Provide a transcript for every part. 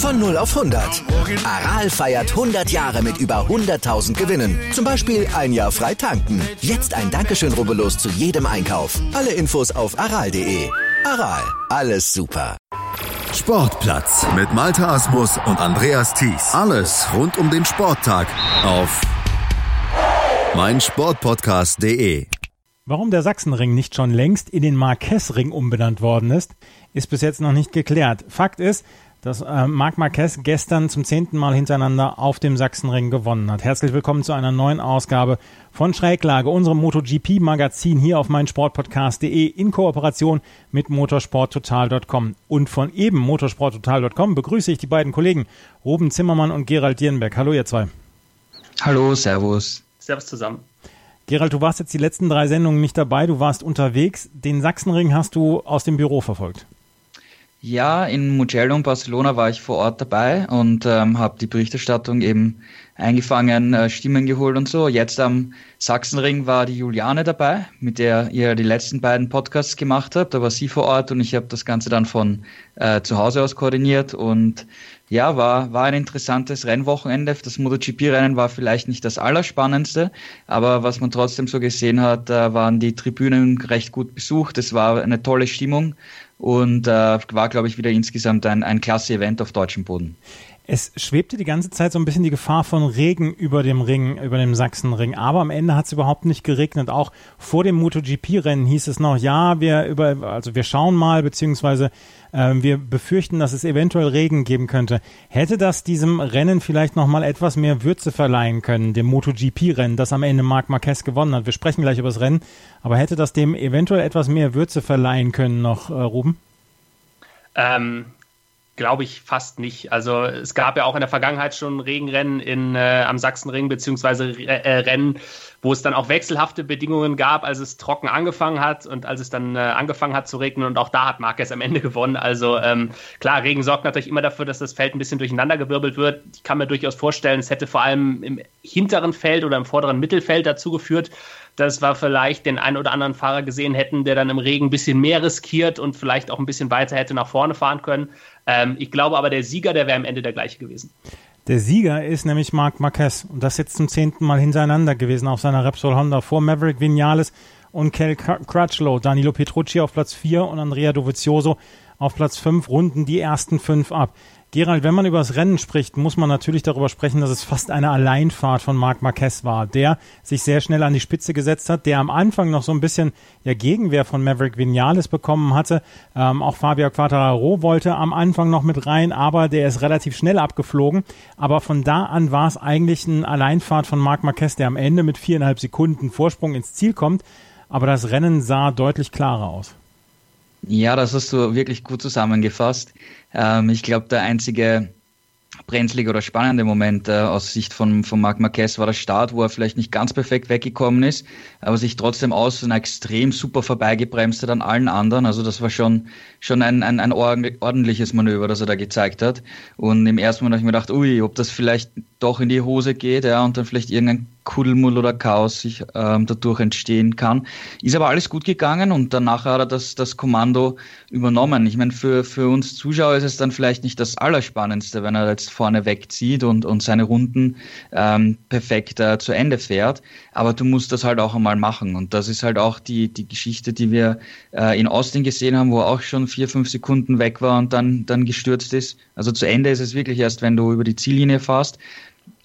Von 0 auf 100. Aral feiert 100 Jahre mit über 100.000 Gewinnen. Zum Beispiel ein Jahr frei tanken. Jetzt ein Dankeschön, rubbellos zu jedem Einkauf. Alle Infos auf aral.de. Aral, alles super. Sportplatz mit Malta Asmus und Andreas Thies. Alles rund um den Sporttag auf meinsportpodcast.de. Warum der Sachsenring nicht schon längst in den Marquess-Ring umbenannt worden ist, ist bis jetzt noch nicht geklärt. Fakt ist, dass äh, Marc Marquez gestern zum zehnten Mal hintereinander auf dem Sachsenring gewonnen hat. Herzlich willkommen zu einer neuen Ausgabe von Schräglage, unserem MotoGP-Magazin hier auf meinsportpodcast.de in Kooperation mit motorsporttotal.com. Und von eben motorsporttotal.com begrüße ich die beiden Kollegen Ruben Zimmermann und Gerald Dierenberg. Hallo ihr zwei. Hallo, Servus. Servus zusammen. Gerald, du warst jetzt die letzten drei Sendungen nicht dabei, du warst unterwegs. Den Sachsenring hast du aus dem Büro verfolgt. Ja, in Mugello und Barcelona war ich vor Ort dabei und ähm, habe die Berichterstattung eben eingefangen, äh, Stimmen geholt und so. Jetzt am Sachsenring war die Juliane dabei, mit der ihr die letzten beiden Podcasts gemacht habt. Da war sie vor Ort und ich habe das Ganze dann von äh, zu Hause aus koordiniert und ja, war, war ein interessantes Rennwochenende. Das MotoGP-Rennen war vielleicht nicht das Allerspannendste, aber was man trotzdem so gesehen hat, äh, waren die Tribünen recht gut besucht. Es war eine tolle Stimmung und äh, war, glaube ich, wieder insgesamt ein, ein klasse Event auf deutschem Boden. Es schwebte die ganze Zeit so ein bisschen die Gefahr von Regen über dem Ring, über dem Sachsenring. Aber am Ende hat es überhaupt nicht geregnet. Auch vor dem MotoGP-Rennen hieß es noch, ja, wir über, also wir schauen mal, beziehungsweise äh, wir befürchten, dass es eventuell Regen geben könnte. Hätte das diesem Rennen vielleicht nochmal etwas mehr Würze verleihen können, dem MotoGP-Rennen, das am Ende Marc Marquez gewonnen hat? Wir sprechen gleich über das Rennen, aber hätte das dem eventuell etwas mehr Würze verleihen können noch, äh, Ruben? Ähm, Glaube ich fast nicht. Also es gab ja auch in der Vergangenheit schon Regenrennen in, äh, am Sachsenring, beziehungsweise äh, Rennen, wo es dann auch wechselhafte Bedingungen gab, als es trocken angefangen hat und als es dann äh, angefangen hat zu regnen. Und auch da hat Marquez am Ende gewonnen. Also ähm, klar, Regen sorgt natürlich immer dafür, dass das Feld ein bisschen durcheinandergewirbelt wird. Ich kann mir durchaus vorstellen, es hätte vor allem im hinteren Feld oder im vorderen Mittelfeld dazu geführt, dass wir vielleicht den einen oder anderen Fahrer gesehen hätten, der dann im Regen ein bisschen mehr riskiert und vielleicht auch ein bisschen weiter hätte nach vorne fahren können. Ähm, ich glaube aber, der Sieger, der wäre am Ende der gleiche gewesen. Der Sieger ist nämlich Marc Marquez und das jetzt zum zehnten Mal hintereinander gewesen auf seiner Repsol Honda vor Maverick Vinales und Kel Crutchlow. Danilo Petrucci auf Platz 4 und Andrea Dovizioso auf Platz 5 runden die ersten fünf ab. Gerald, wenn man über das Rennen spricht, muss man natürlich darüber sprechen, dass es fast eine Alleinfahrt von Marc Marquez war, der sich sehr schnell an die Spitze gesetzt hat, der am Anfang noch so ein bisschen ja, Gegenwehr von Maverick Vinales bekommen hatte. Ähm, auch Fabio Quattararo wollte am Anfang noch mit rein, aber der ist relativ schnell abgeflogen. Aber von da an war es eigentlich eine Alleinfahrt von Marc Marquez, der am Ende mit viereinhalb Sekunden Vorsprung ins Ziel kommt. Aber das Rennen sah deutlich klarer aus. Ja, das hast du wirklich gut zusammengefasst. Ähm, ich glaube, der einzige brenzlige oder spannende Moment äh, aus Sicht von, von Marc Marquez war der Start, wo er vielleicht nicht ganz perfekt weggekommen ist, aber sich trotzdem außen extrem super vorbeigebremst hat an allen anderen. Also das war schon, schon ein, ein, ein ordentliches Manöver, das er da gezeigt hat. Und im ersten Moment habe ich mir gedacht, ui, ob das vielleicht doch in die Hose geht, ja, und dann vielleicht irgendein Kuddelmull oder Chaos sich ähm, dadurch entstehen kann. Ist aber alles gut gegangen und danach hat er das, das Kommando übernommen. Ich meine, für, für uns Zuschauer ist es dann vielleicht nicht das Allerspannendste, wenn er jetzt vorne wegzieht und, und seine Runden ähm, perfekt äh, zu Ende fährt. Aber du musst das halt auch einmal machen. Und das ist halt auch die, die Geschichte, die wir äh, in Austin gesehen haben, wo er auch schon vier, fünf Sekunden weg war und dann, dann gestürzt ist. Also zu Ende ist es wirklich erst, wenn du über die Ziellinie fährst.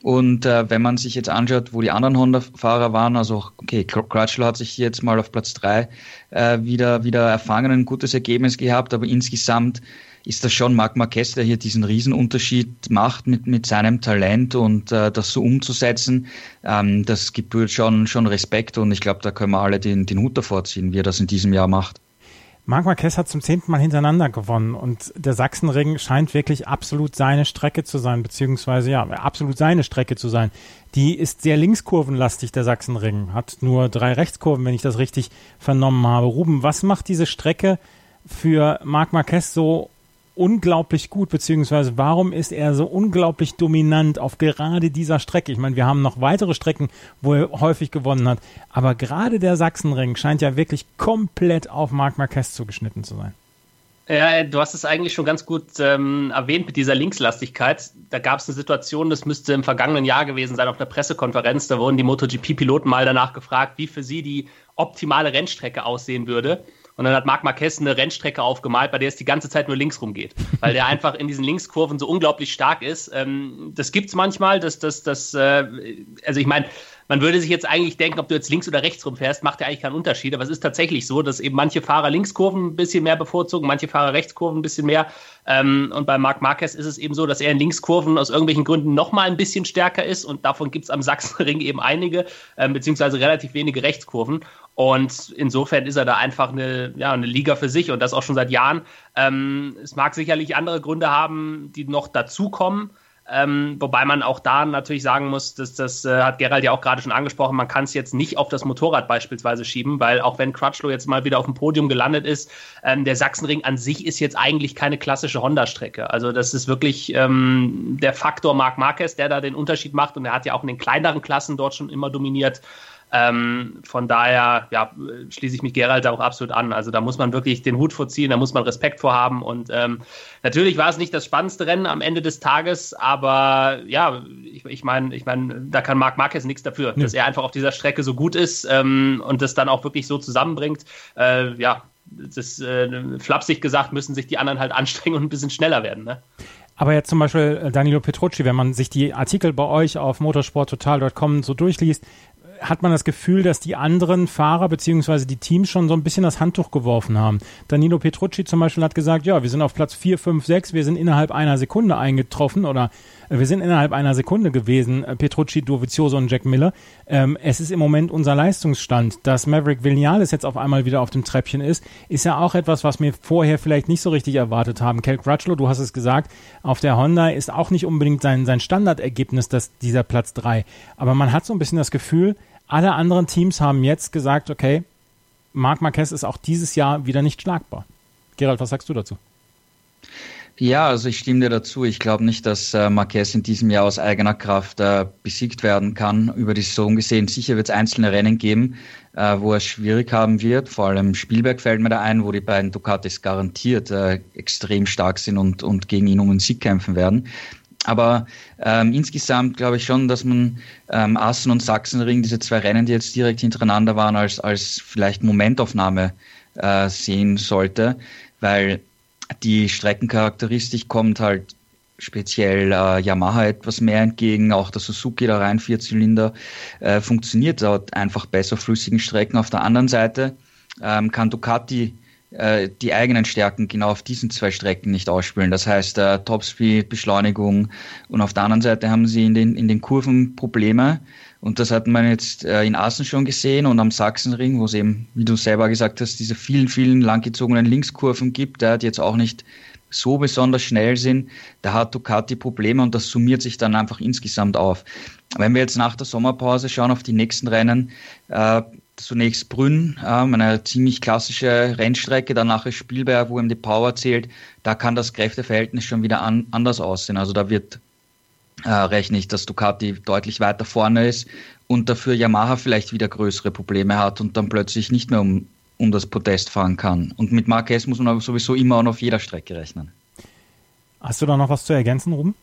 Und äh, wenn man sich jetzt anschaut, wo die anderen Honda-Fahrer waren, also okay, Crutchlow hat sich jetzt mal auf Platz drei äh, wieder, wieder erfangen, ein gutes Ergebnis gehabt, aber insgesamt ist das schon Marc Marquez, der hier diesen Riesenunterschied macht mit, mit seinem Talent und äh, das so umzusetzen, ähm, das gebührt schon, schon Respekt und ich glaube, da können wir alle den, den Hut davor ziehen, wie er das in diesem Jahr macht. Marc Marquez hat zum zehnten Mal hintereinander gewonnen und der Sachsenring scheint wirklich absolut seine Strecke zu sein, beziehungsweise ja, absolut seine Strecke zu sein. Die ist sehr linkskurvenlastig, der Sachsenring, hat nur drei Rechtskurven, wenn ich das richtig vernommen habe. Ruben, was macht diese Strecke für Marc Marquez so unglaublich gut, beziehungsweise warum ist er so unglaublich dominant auf gerade dieser Strecke? Ich meine, wir haben noch weitere Strecken, wo er häufig gewonnen hat, aber gerade der Sachsenring scheint ja wirklich komplett auf Marc Marquez zugeschnitten zu sein. Ja, du hast es eigentlich schon ganz gut ähm, erwähnt mit dieser Linkslastigkeit. Da gab es eine Situation, das müsste im vergangenen Jahr gewesen sein, auf einer Pressekonferenz. Da wurden die MotoGP-Piloten mal danach gefragt, wie für sie die optimale Rennstrecke aussehen würde. Und dann hat Marc Marquez eine Rennstrecke aufgemalt, bei der es die ganze Zeit nur links rumgeht, weil der einfach in diesen Linkskurven so unglaublich stark ist. Ähm, das es manchmal, dass das, das, äh, also ich meine, man würde sich jetzt eigentlich denken, ob du jetzt links oder rechts rumfährst, macht ja eigentlich keinen Unterschied. Aber es ist tatsächlich so, dass eben manche Fahrer Linkskurven ein bisschen mehr bevorzugen, manche Fahrer Rechtskurven ein bisschen mehr. Ähm, und bei Marc Marquez ist es eben so, dass er in Linkskurven aus irgendwelchen Gründen noch mal ein bisschen stärker ist. Und davon gibt es am Sachsenring eben einige, ähm, beziehungsweise relativ wenige Rechtskurven. Und insofern ist er da einfach eine, ja, eine Liga für sich und das auch schon seit Jahren. Ähm, es mag sicherlich andere Gründe haben, die noch dazukommen. Ähm, wobei man auch da natürlich sagen muss, dass das äh, hat Gerald ja auch gerade schon angesprochen, man kann es jetzt nicht auf das Motorrad beispielsweise schieben, weil auch wenn Crutchlow jetzt mal wieder auf dem Podium gelandet ist, ähm, der Sachsenring an sich ist jetzt eigentlich keine klassische Honda-Strecke. Also das ist wirklich ähm, der Faktor Marc Marquez, der da den Unterschied macht und er hat ja auch in den kleineren Klassen dort schon immer dominiert. Ähm, von daher ja, schließe ich mich Gerald da auch absolut an. Also da muss man wirklich den Hut vorziehen, da muss man Respekt vorhaben. Und ähm, natürlich war es nicht das spannendste Rennen am Ende des Tages, aber ja, ich, ich meine, ich mein, da kann Marc Marquez nichts dafür, ja. dass er einfach auf dieser Strecke so gut ist ähm, und das dann auch wirklich so zusammenbringt. Äh, ja, das äh, flapsig gesagt, müssen sich die anderen halt anstrengen und ein bisschen schneller werden. Ne? Aber jetzt zum Beispiel äh, Danilo Petrucci, wenn man sich die Artikel bei euch auf motorsporttotal.com so durchliest, hat man das Gefühl, dass die anderen Fahrer beziehungsweise die Teams schon so ein bisschen das Handtuch geworfen haben. Danilo Petrucci zum Beispiel hat gesagt, ja, wir sind auf Platz 4, 5, 6, wir sind innerhalb einer Sekunde eingetroffen oder wir sind innerhalb einer Sekunde gewesen, äh, Petrucci, Dovizioso und Jack Miller. Ähm, es ist im Moment unser Leistungsstand. Dass Maverick Vinales jetzt auf einmal wieder auf dem Treppchen ist, ist ja auch etwas, was wir vorher vielleicht nicht so richtig erwartet haben. Kel Crutchlow, du hast es gesagt, auf der Honda ist auch nicht unbedingt sein, sein Standardergebnis, dass dieser Platz 3. Aber man hat so ein bisschen das Gefühl, alle anderen Teams haben jetzt gesagt, okay, Marc Marquez ist auch dieses Jahr wieder nicht schlagbar. Gerald, was sagst du dazu? Ja, also ich stimme dir dazu. Ich glaube nicht, dass äh, Marquez in diesem Jahr aus eigener Kraft äh, besiegt werden kann. Über die Saison gesehen, sicher wird es einzelne Rennen geben, äh, wo er schwierig haben wird. Vor allem Spielberg fällt mir da ein, wo die beiden Ducatis garantiert äh, extrem stark sind und, und gegen ihn um den Sieg kämpfen werden. Aber ähm, insgesamt glaube ich schon, dass man ähm, Assen und Sachsenring, diese zwei Rennen, die jetzt direkt hintereinander waren, als, als vielleicht Momentaufnahme äh, sehen sollte, weil die Streckencharakteristik kommt halt speziell äh, Yamaha etwas mehr entgegen, auch der Suzuki der rein Vierzylinder äh, funktioniert dort einfach besser flüssigen Strecken. Auf der anderen Seite ähm, kann Ducati äh, die eigenen Stärken genau auf diesen zwei Strecken nicht ausspielen. Das heißt, äh, Topspeed, Beschleunigung und auf der anderen Seite haben sie in den, in den Kurven Probleme. Und das hat man jetzt äh, in Assen schon gesehen und am Sachsenring, wo es eben, wie du selber gesagt hast, diese vielen, vielen langgezogenen Linkskurven gibt, ja, die jetzt auch nicht so besonders schnell sind, da hat Ducati Probleme und das summiert sich dann einfach insgesamt auf. Wenn wir jetzt nach der Sommerpause schauen auf die nächsten Rennen, äh, zunächst Brünn, ähm, eine ziemlich klassische Rennstrecke, danach ist Spielberg, wo ihm die Power zählt. Da kann das Kräfteverhältnis schon wieder an, anders aussehen. Also da wird äh, rechne ich, dass Ducati deutlich weiter vorne ist und dafür Yamaha vielleicht wieder größere Probleme hat und dann plötzlich nicht mehr um, um das Podest fahren kann. Und mit Marquez muss man aber sowieso immer auch auf jeder Strecke rechnen. Hast du da noch was zu ergänzen, Ruben?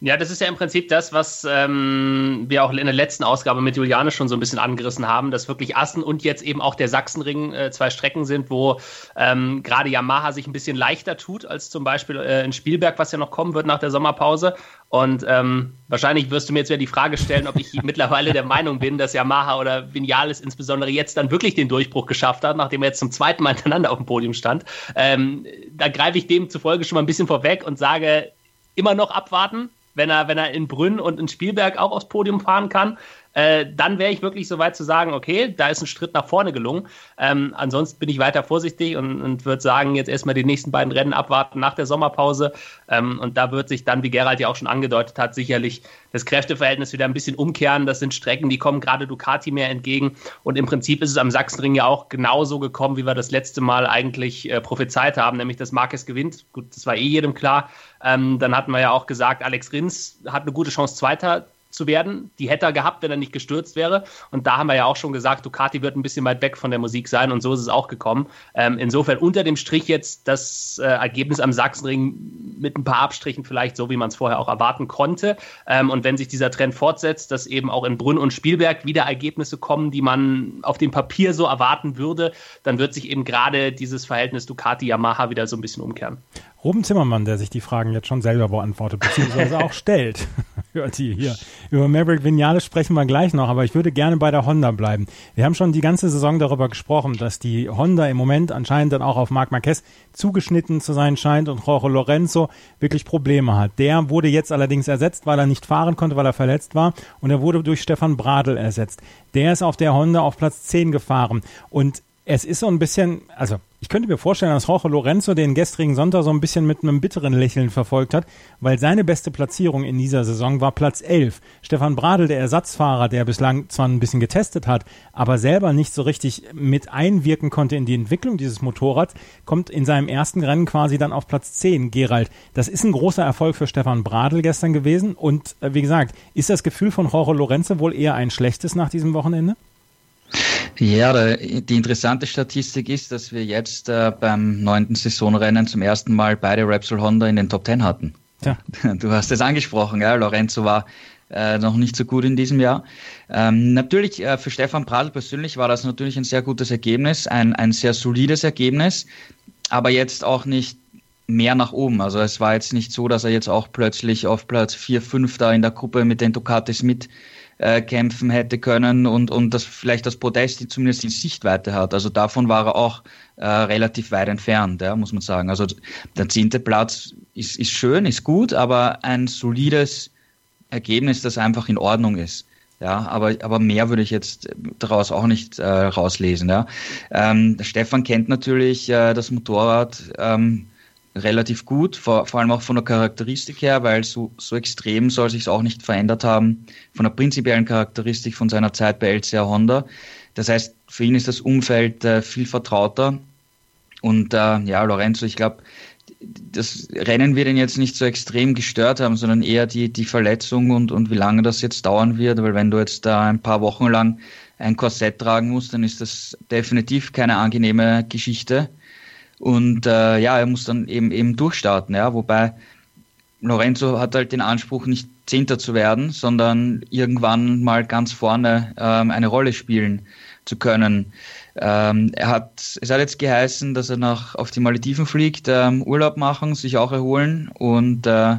Ja, das ist ja im Prinzip das, was ähm, wir auch in der letzten Ausgabe mit Juliane schon so ein bisschen angerissen haben, dass wirklich Assen und jetzt eben auch der Sachsenring äh, zwei Strecken sind, wo ähm, gerade Yamaha sich ein bisschen leichter tut als zum Beispiel äh, in Spielberg, was ja noch kommen wird nach der Sommerpause. Und ähm, wahrscheinlich wirst du mir jetzt wieder die Frage stellen, ob ich mittlerweile der Meinung bin, dass Yamaha oder Vinales insbesondere jetzt dann wirklich den Durchbruch geschafft hat, nachdem er jetzt zum zweiten Mal hintereinander auf dem Podium stand. Ähm, da greife ich demzufolge schon mal ein bisschen vorweg und sage, immer noch abwarten wenn er, wenn er in Brünn und in Spielberg auch aufs Podium fahren kann. äh, dann wäre ich wirklich so weit zu sagen, okay, da ist ein Schritt nach vorne gelungen. Ähm, ansonsten bin ich weiter vorsichtig und, und würde sagen, jetzt erstmal die nächsten beiden Rennen abwarten nach der Sommerpause. Ähm, und da wird sich dann, wie Gerald ja auch schon angedeutet hat, sicherlich das Kräfteverhältnis wieder ein bisschen umkehren. Das sind Strecken, die kommen gerade Ducati mehr entgegen. Und im Prinzip ist es am Sachsenring ja auch genauso gekommen, wie wir das letzte Mal eigentlich äh, prophezeit haben, nämlich dass Marquez gewinnt. Gut, das war eh jedem klar. Ähm, dann hatten wir ja auch gesagt, Alex Rins hat eine gute Chance, Zweiter zu werden. Die hätte er gehabt, wenn er nicht gestürzt wäre. Und da haben wir ja auch schon gesagt, Ducati wird ein bisschen weit weg von der Musik sein und so ist es auch gekommen. Ähm, insofern unter dem Strich jetzt das äh, Ergebnis am Sachsenring mit ein paar Abstrichen vielleicht so, wie man es vorher auch erwarten konnte. Ähm, und wenn sich dieser Trend fortsetzt, dass eben auch in Brünn und Spielberg wieder Ergebnisse kommen, die man auf dem Papier so erwarten würde, dann wird sich eben gerade dieses Verhältnis Ducati-Yamaha wieder so ein bisschen umkehren. Ruben Zimmermann, der sich die Fragen jetzt schon selber beantwortet, beziehungsweise auch stellt. Hört ihr hier. Über Maverick Vinales sprechen wir gleich noch, aber ich würde gerne bei der Honda bleiben. Wir haben schon die ganze Saison darüber gesprochen, dass die Honda im Moment anscheinend dann auch auf Marc Marquez zugeschnitten zu sein scheint und Jorge Lorenzo wirklich Probleme hat. Der wurde jetzt allerdings ersetzt, weil er nicht fahren konnte, weil er verletzt war und er wurde durch Stefan Bradl ersetzt. Der ist auf der Honda auf Platz 10 gefahren und es ist so ein bisschen, also ich könnte mir vorstellen, dass Jorge Lorenzo den gestrigen Sonntag so ein bisschen mit einem bitteren Lächeln verfolgt hat, weil seine beste Platzierung in dieser Saison war Platz 11. Stefan Bradl, der Ersatzfahrer, der bislang zwar ein bisschen getestet hat, aber selber nicht so richtig mit einwirken konnte in die Entwicklung dieses Motorrads, kommt in seinem ersten Rennen quasi dann auf Platz 10. Gerald, das ist ein großer Erfolg für Stefan Bradl gestern gewesen und äh, wie gesagt, ist das Gefühl von Jorge Lorenzo wohl eher ein schlechtes nach diesem Wochenende? Ja, die interessante Statistik ist, dass wir jetzt äh, beim neunten Saisonrennen zum ersten Mal beide Repsol Honda in den Top Ten hatten. Ja. Du hast es angesprochen, ja. Lorenzo war äh, noch nicht so gut in diesem Jahr. Ähm, natürlich, äh, für Stefan Pradl persönlich war das natürlich ein sehr gutes Ergebnis, ein, ein sehr solides Ergebnis, aber jetzt auch nicht mehr nach oben. Also es war jetzt nicht so, dass er jetzt auch plötzlich auf Platz 4, 5 da in der Gruppe mit den Ducatis mit äh, kämpfen hätte können und, und das vielleicht das Podest zumindest in Sichtweite hat. Also davon war er auch äh, relativ weit entfernt, ja, muss man sagen. Also der zehnte Platz ist, ist schön, ist gut, aber ein solides Ergebnis, das einfach in Ordnung ist. Ja, aber, aber mehr würde ich jetzt daraus auch nicht äh, rauslesen. Ja. Ähm, Stefan kennt natürlich äh, das Motorrad ähm, relativ gut, vor, vor allem auch von der Charakteristik her, weil so, so extrem soll sich auch nicht verändert haben von der prinzipiellen Charakteristik von seiner Zeit bei LCR Honda. Das heißt, für ihn ist das Umfeld äh, viel vertrauter. Und äh, ja, Lorenzo, ich glaube, das Rennen wird ihn jetzt nicht so extrem gestört haben, sondern eher die, die Verletzung und, und wie lange das jetzt dauern wird. Weil wenn du jetzt da ein paar Wochen lang ein Korsett tragen musst, dann ist das definitiv keine angenehme Geschichte. Und äh, ja, er muss dann eben eben durchstarten, ja, wobei Lorenzo hat halt den Anspruch, nicht Zehnter zu werden, sondern irgendwann mal ganz vorne ähm, eine Rolle spielen zu können. Ähm, er hat, es hat jetzt geheißen, dass er nach auf die Malediven fliegt, ähm, Urlaub machen, sich auch erholen und äh,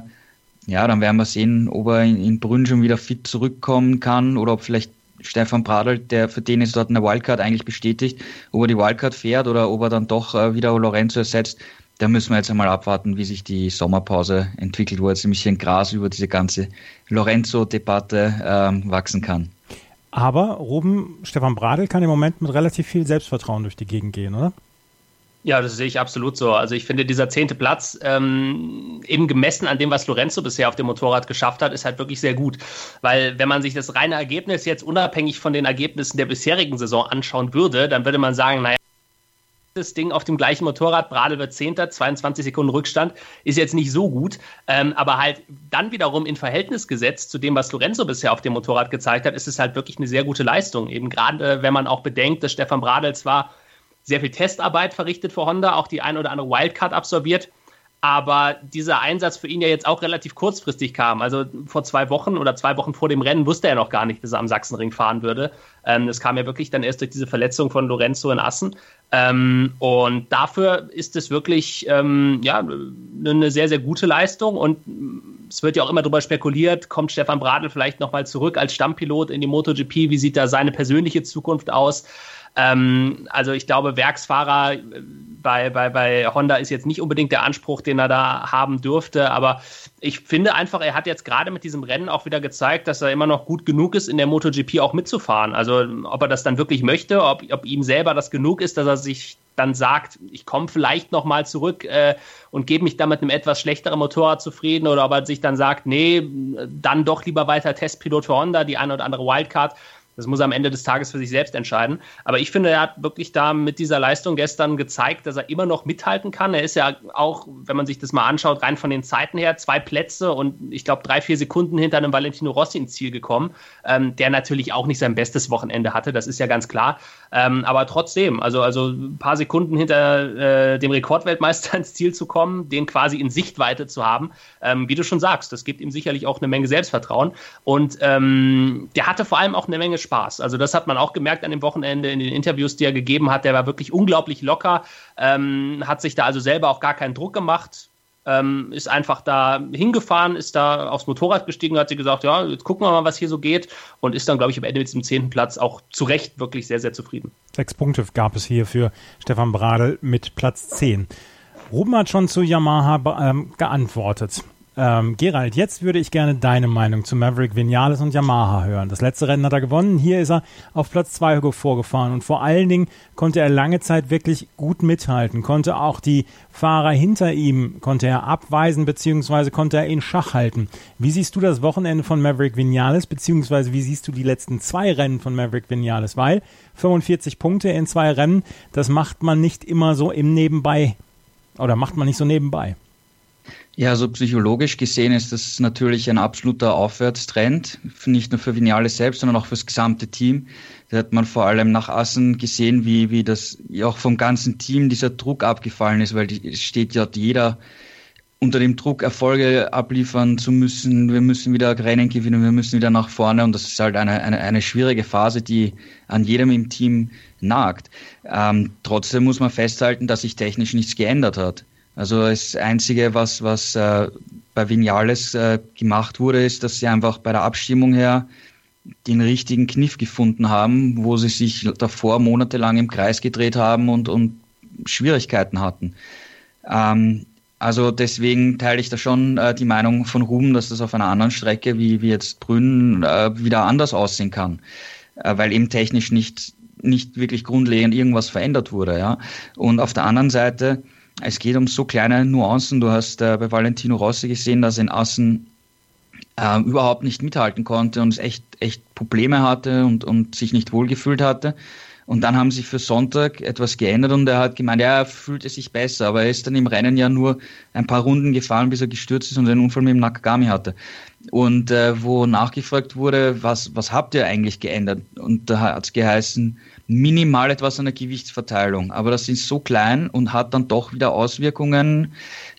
ja, dann werden wir sehen, ob er in, in Brünn schon wieder fit zurückkommen kann oder ob vielleicht Stefan Pradl, der für den ist dort eine Wildcard eigentlich bestätigt, ob er die Wildcard fährt oder ob er dann doch äh, wieder Lorenzo ersetzt. Da müssen wir jetzt einmal abwarten, wie sich die Sommerpause entwickelt, wo jetzt ein bisschen Gras über diese ganze Lorenzo-Debatte ähm, wachsen kann. Aber Ruben, Stefan Bradl kann im Moment mit relativ viel Selbstvertrauen durch die Gegend gehen, oder? Ja, das sehe ich absolut so. Also ich finde, dieser zehnte Platz, ähm, eben gemessen an dem, was Lorenzo bisher auf dem Motorrad geschafft hat, ist halt wirklich sehr gut. Weil wenn man sich das reine Ergebnis jetzt unabhängig von den Ergebnissen der bisherigen Saison anschauen würde, dann würde man sagen, naja, das Ding auf dem gleichen Motorrad, Bradl wird Zehnter, 22 Sekunden Rückstand, ist jetzt nicht so gut, ähm, aber halt dann wiederum in Verhältnis gesetzt zu dem, was Lorenzo bisher auf dem Motorrad gezeigt hat, ist es halt wirklich eine sehr gute Leistung. Eben gerade, wenn man auch bedenkt, dass Stefan Bradl zwar sehr viel Testarbeit verrichtet für Honda, auch die ein oder andere Wildcard absolviert. Aber dieser Einsatz für ihn ja jetzt auch relativ kurzfristig kam. Also vor zwei Wochen oder zwei Wochen vor dem Rennen wusste er noch gar nicht, dass er am Sachsenring fahren würde. Ähm, das kam ja wirklich dann erst durch diese Verletzung von Lorenzo in Assen. Ähm, und dafür ist es wirklich ähm, ja, eine sehr, sehr gute Leistung. Und es wird ja auch immer darüber spekuliert, kommt Stefan Bradl vielleicht nochmal zurück als Stammpilot in die MotoGP? Wie sieht da seine persönliche Zukunft aus? Ähm, also ich glaube, Werksfahrer äh, bei, bei, bei Honda ist jetzt nicht unbedingt der Anspruch, den er da haben dürfte, aber ich finde einfach, er hat jetzt gerade mit diesem Rennen auch wieder gezeigt, dass er immer noch gut genug ist, in der MotoGP auch mitzufahren. Also ob er das dann wirklich möchte, ob, ob ihm selber das genug ist, dass er sich dann sagt, ich komme vielleicht noch mal zurück äh, und gebe mich dann mit einem etwas schlechteren Motorrad zufrieden oder ob er sich dann sagt, nee, dann doch lieber weiter Testpilot für Honda, die eine oder andere Wildcard. Das muss er am Ende des Tages für sich selbst entscheiden. Aber ich finde, er hat wirklich da mit dieser Leistung gestern gezeigt, dass er immer noch mithalten kann. Er ist ja auch, wenn man sich das mal anschaut, rein von den Zeiten her, zwei Plätze und ich glaube drei, vier Sekunden hinter einem Valentino Rossi ins Ziel gekommen, ähm, der natürlich auch nicht sein bestes Wochenende hatte, das ist ja ganz klar. Ähm, aber trotzdem, also, also ein paar Sekunden hinter äh, dem Rekordweltmeister ins Ziel zu kommen, den quasi in Sichtweite zu haben, ähm, wie du schon sagst, das gibt ihm sicherlich auch eine Menge Selbstvertrauen. Und ähm, der hatte vor allem auch eine Menge Spaß Spaß. Also das hat man auch gemerkt an dem Wochenende in den Interviews, die er gegeben hat. Der war wirklich unglaublich locker, ähm, hat sich da also selber auch gar keinen Druck gemacht. Ähm, ist einfach da hingefahren, ist da aufs Motorrad gestiegen, hat sie gesagt, ja, jetzt gucken wir mal, was hier so geht und ist dann, glaube ich, am Ende mit diesem zehnten Platz auch zu Recht wirklich sehr, sehr zufrieden. Sechs Punkte gab es hier für Stefan Bradl mit Platz 10. Ruben hat schon zu Yamaha ähm, geantwortet. Ähm, Gerald, jetzt würde ich gerne deine Meinung zu Maverick Vinales und Yamaha hören. Das letzte Rennen hat er gewonnen. Hier ist er auf Platz 2 vorgefahren und vor allen Dingen konnte er lange Zeit wirklich gut mithalten, konnte auch die Fahrer hinter ihm, konnte er abweisen beziehungsweise konnte er in Schach halten. Wie siehst du das Wochenende von Maverick Vinales beziehungsweise wie siehst du die letzten zwei Rennen von Maverick Vinales? Weil 45 Punkte in zwei Rennen, das macht man nicht immer so im Nebenbei oder macht man nicht so nebenbei. Ja, also psychologisch gesehen ist das natürlich ein absoluter Aufwärtstrend, nicht nur für Vinales selbst, sondern auch für das gesamte Team. Da hat man vor allem nach Assen gesehen, wie, wie das auch vom ganzen Team dieser Druck abgefallen ist, weil es steht ja jeder unter dem Druck, Erfolge abliefern zu müssen. Wir müssen wieder Rennen gewinnen, wir müssen wieder nach vorne und das ist halt eine, eine, eine schwierige Phase, die an jedem im Team nagt. Ähm, trotzdem muss man festhalten, dass sich technisch nichts geändert hat. Also das Einzige, was, was äh, bei Vinales äh, gemacht wurde, ist, dass sie einfach bei der Abstimmung her den richtigen Kniff gefunden haben, wo sie sich davor monatelang im Kreis gedreht haben und, und Schwierigkeiten hatten. Ähm, also deswegen teile ich da schon äh, die Meinung von Ruben, dass das auf einer anderen Strecke wie, wie jetzt Brünn äh, wieder anders aussehen kann, äh, weil eben technisch nicht, nicht wirklich grundlegend irgendwas verändert wurde. Ja? Und auf der anderen Seite es geht um so kleine Nuancen. Du hast äh, bei Valentino Rossi gesehen, dass er in Assen äh, überhaupt nicht mithalten konnte und echt, echt Probleme hatte und, und sich nicht wohlgefühlt hatte. Und dann haben sie für Sonntag etwas geändert und er hat gemeint, ja, er fühlte sich besser, aber er ist dann im Rennen ja nur ein paar Runden gefahren, bis er gestürzt ist und einen Unfall mit dem Nakagami hatte. Und äh, wo nachgefragt wurde, was, was habt ihr eigentlich geändert? Und da hat es geheißen, minimal etwas an der Gewichtsverteilung, aber das ist so klein und hat dann doch wieder Auswirkungen.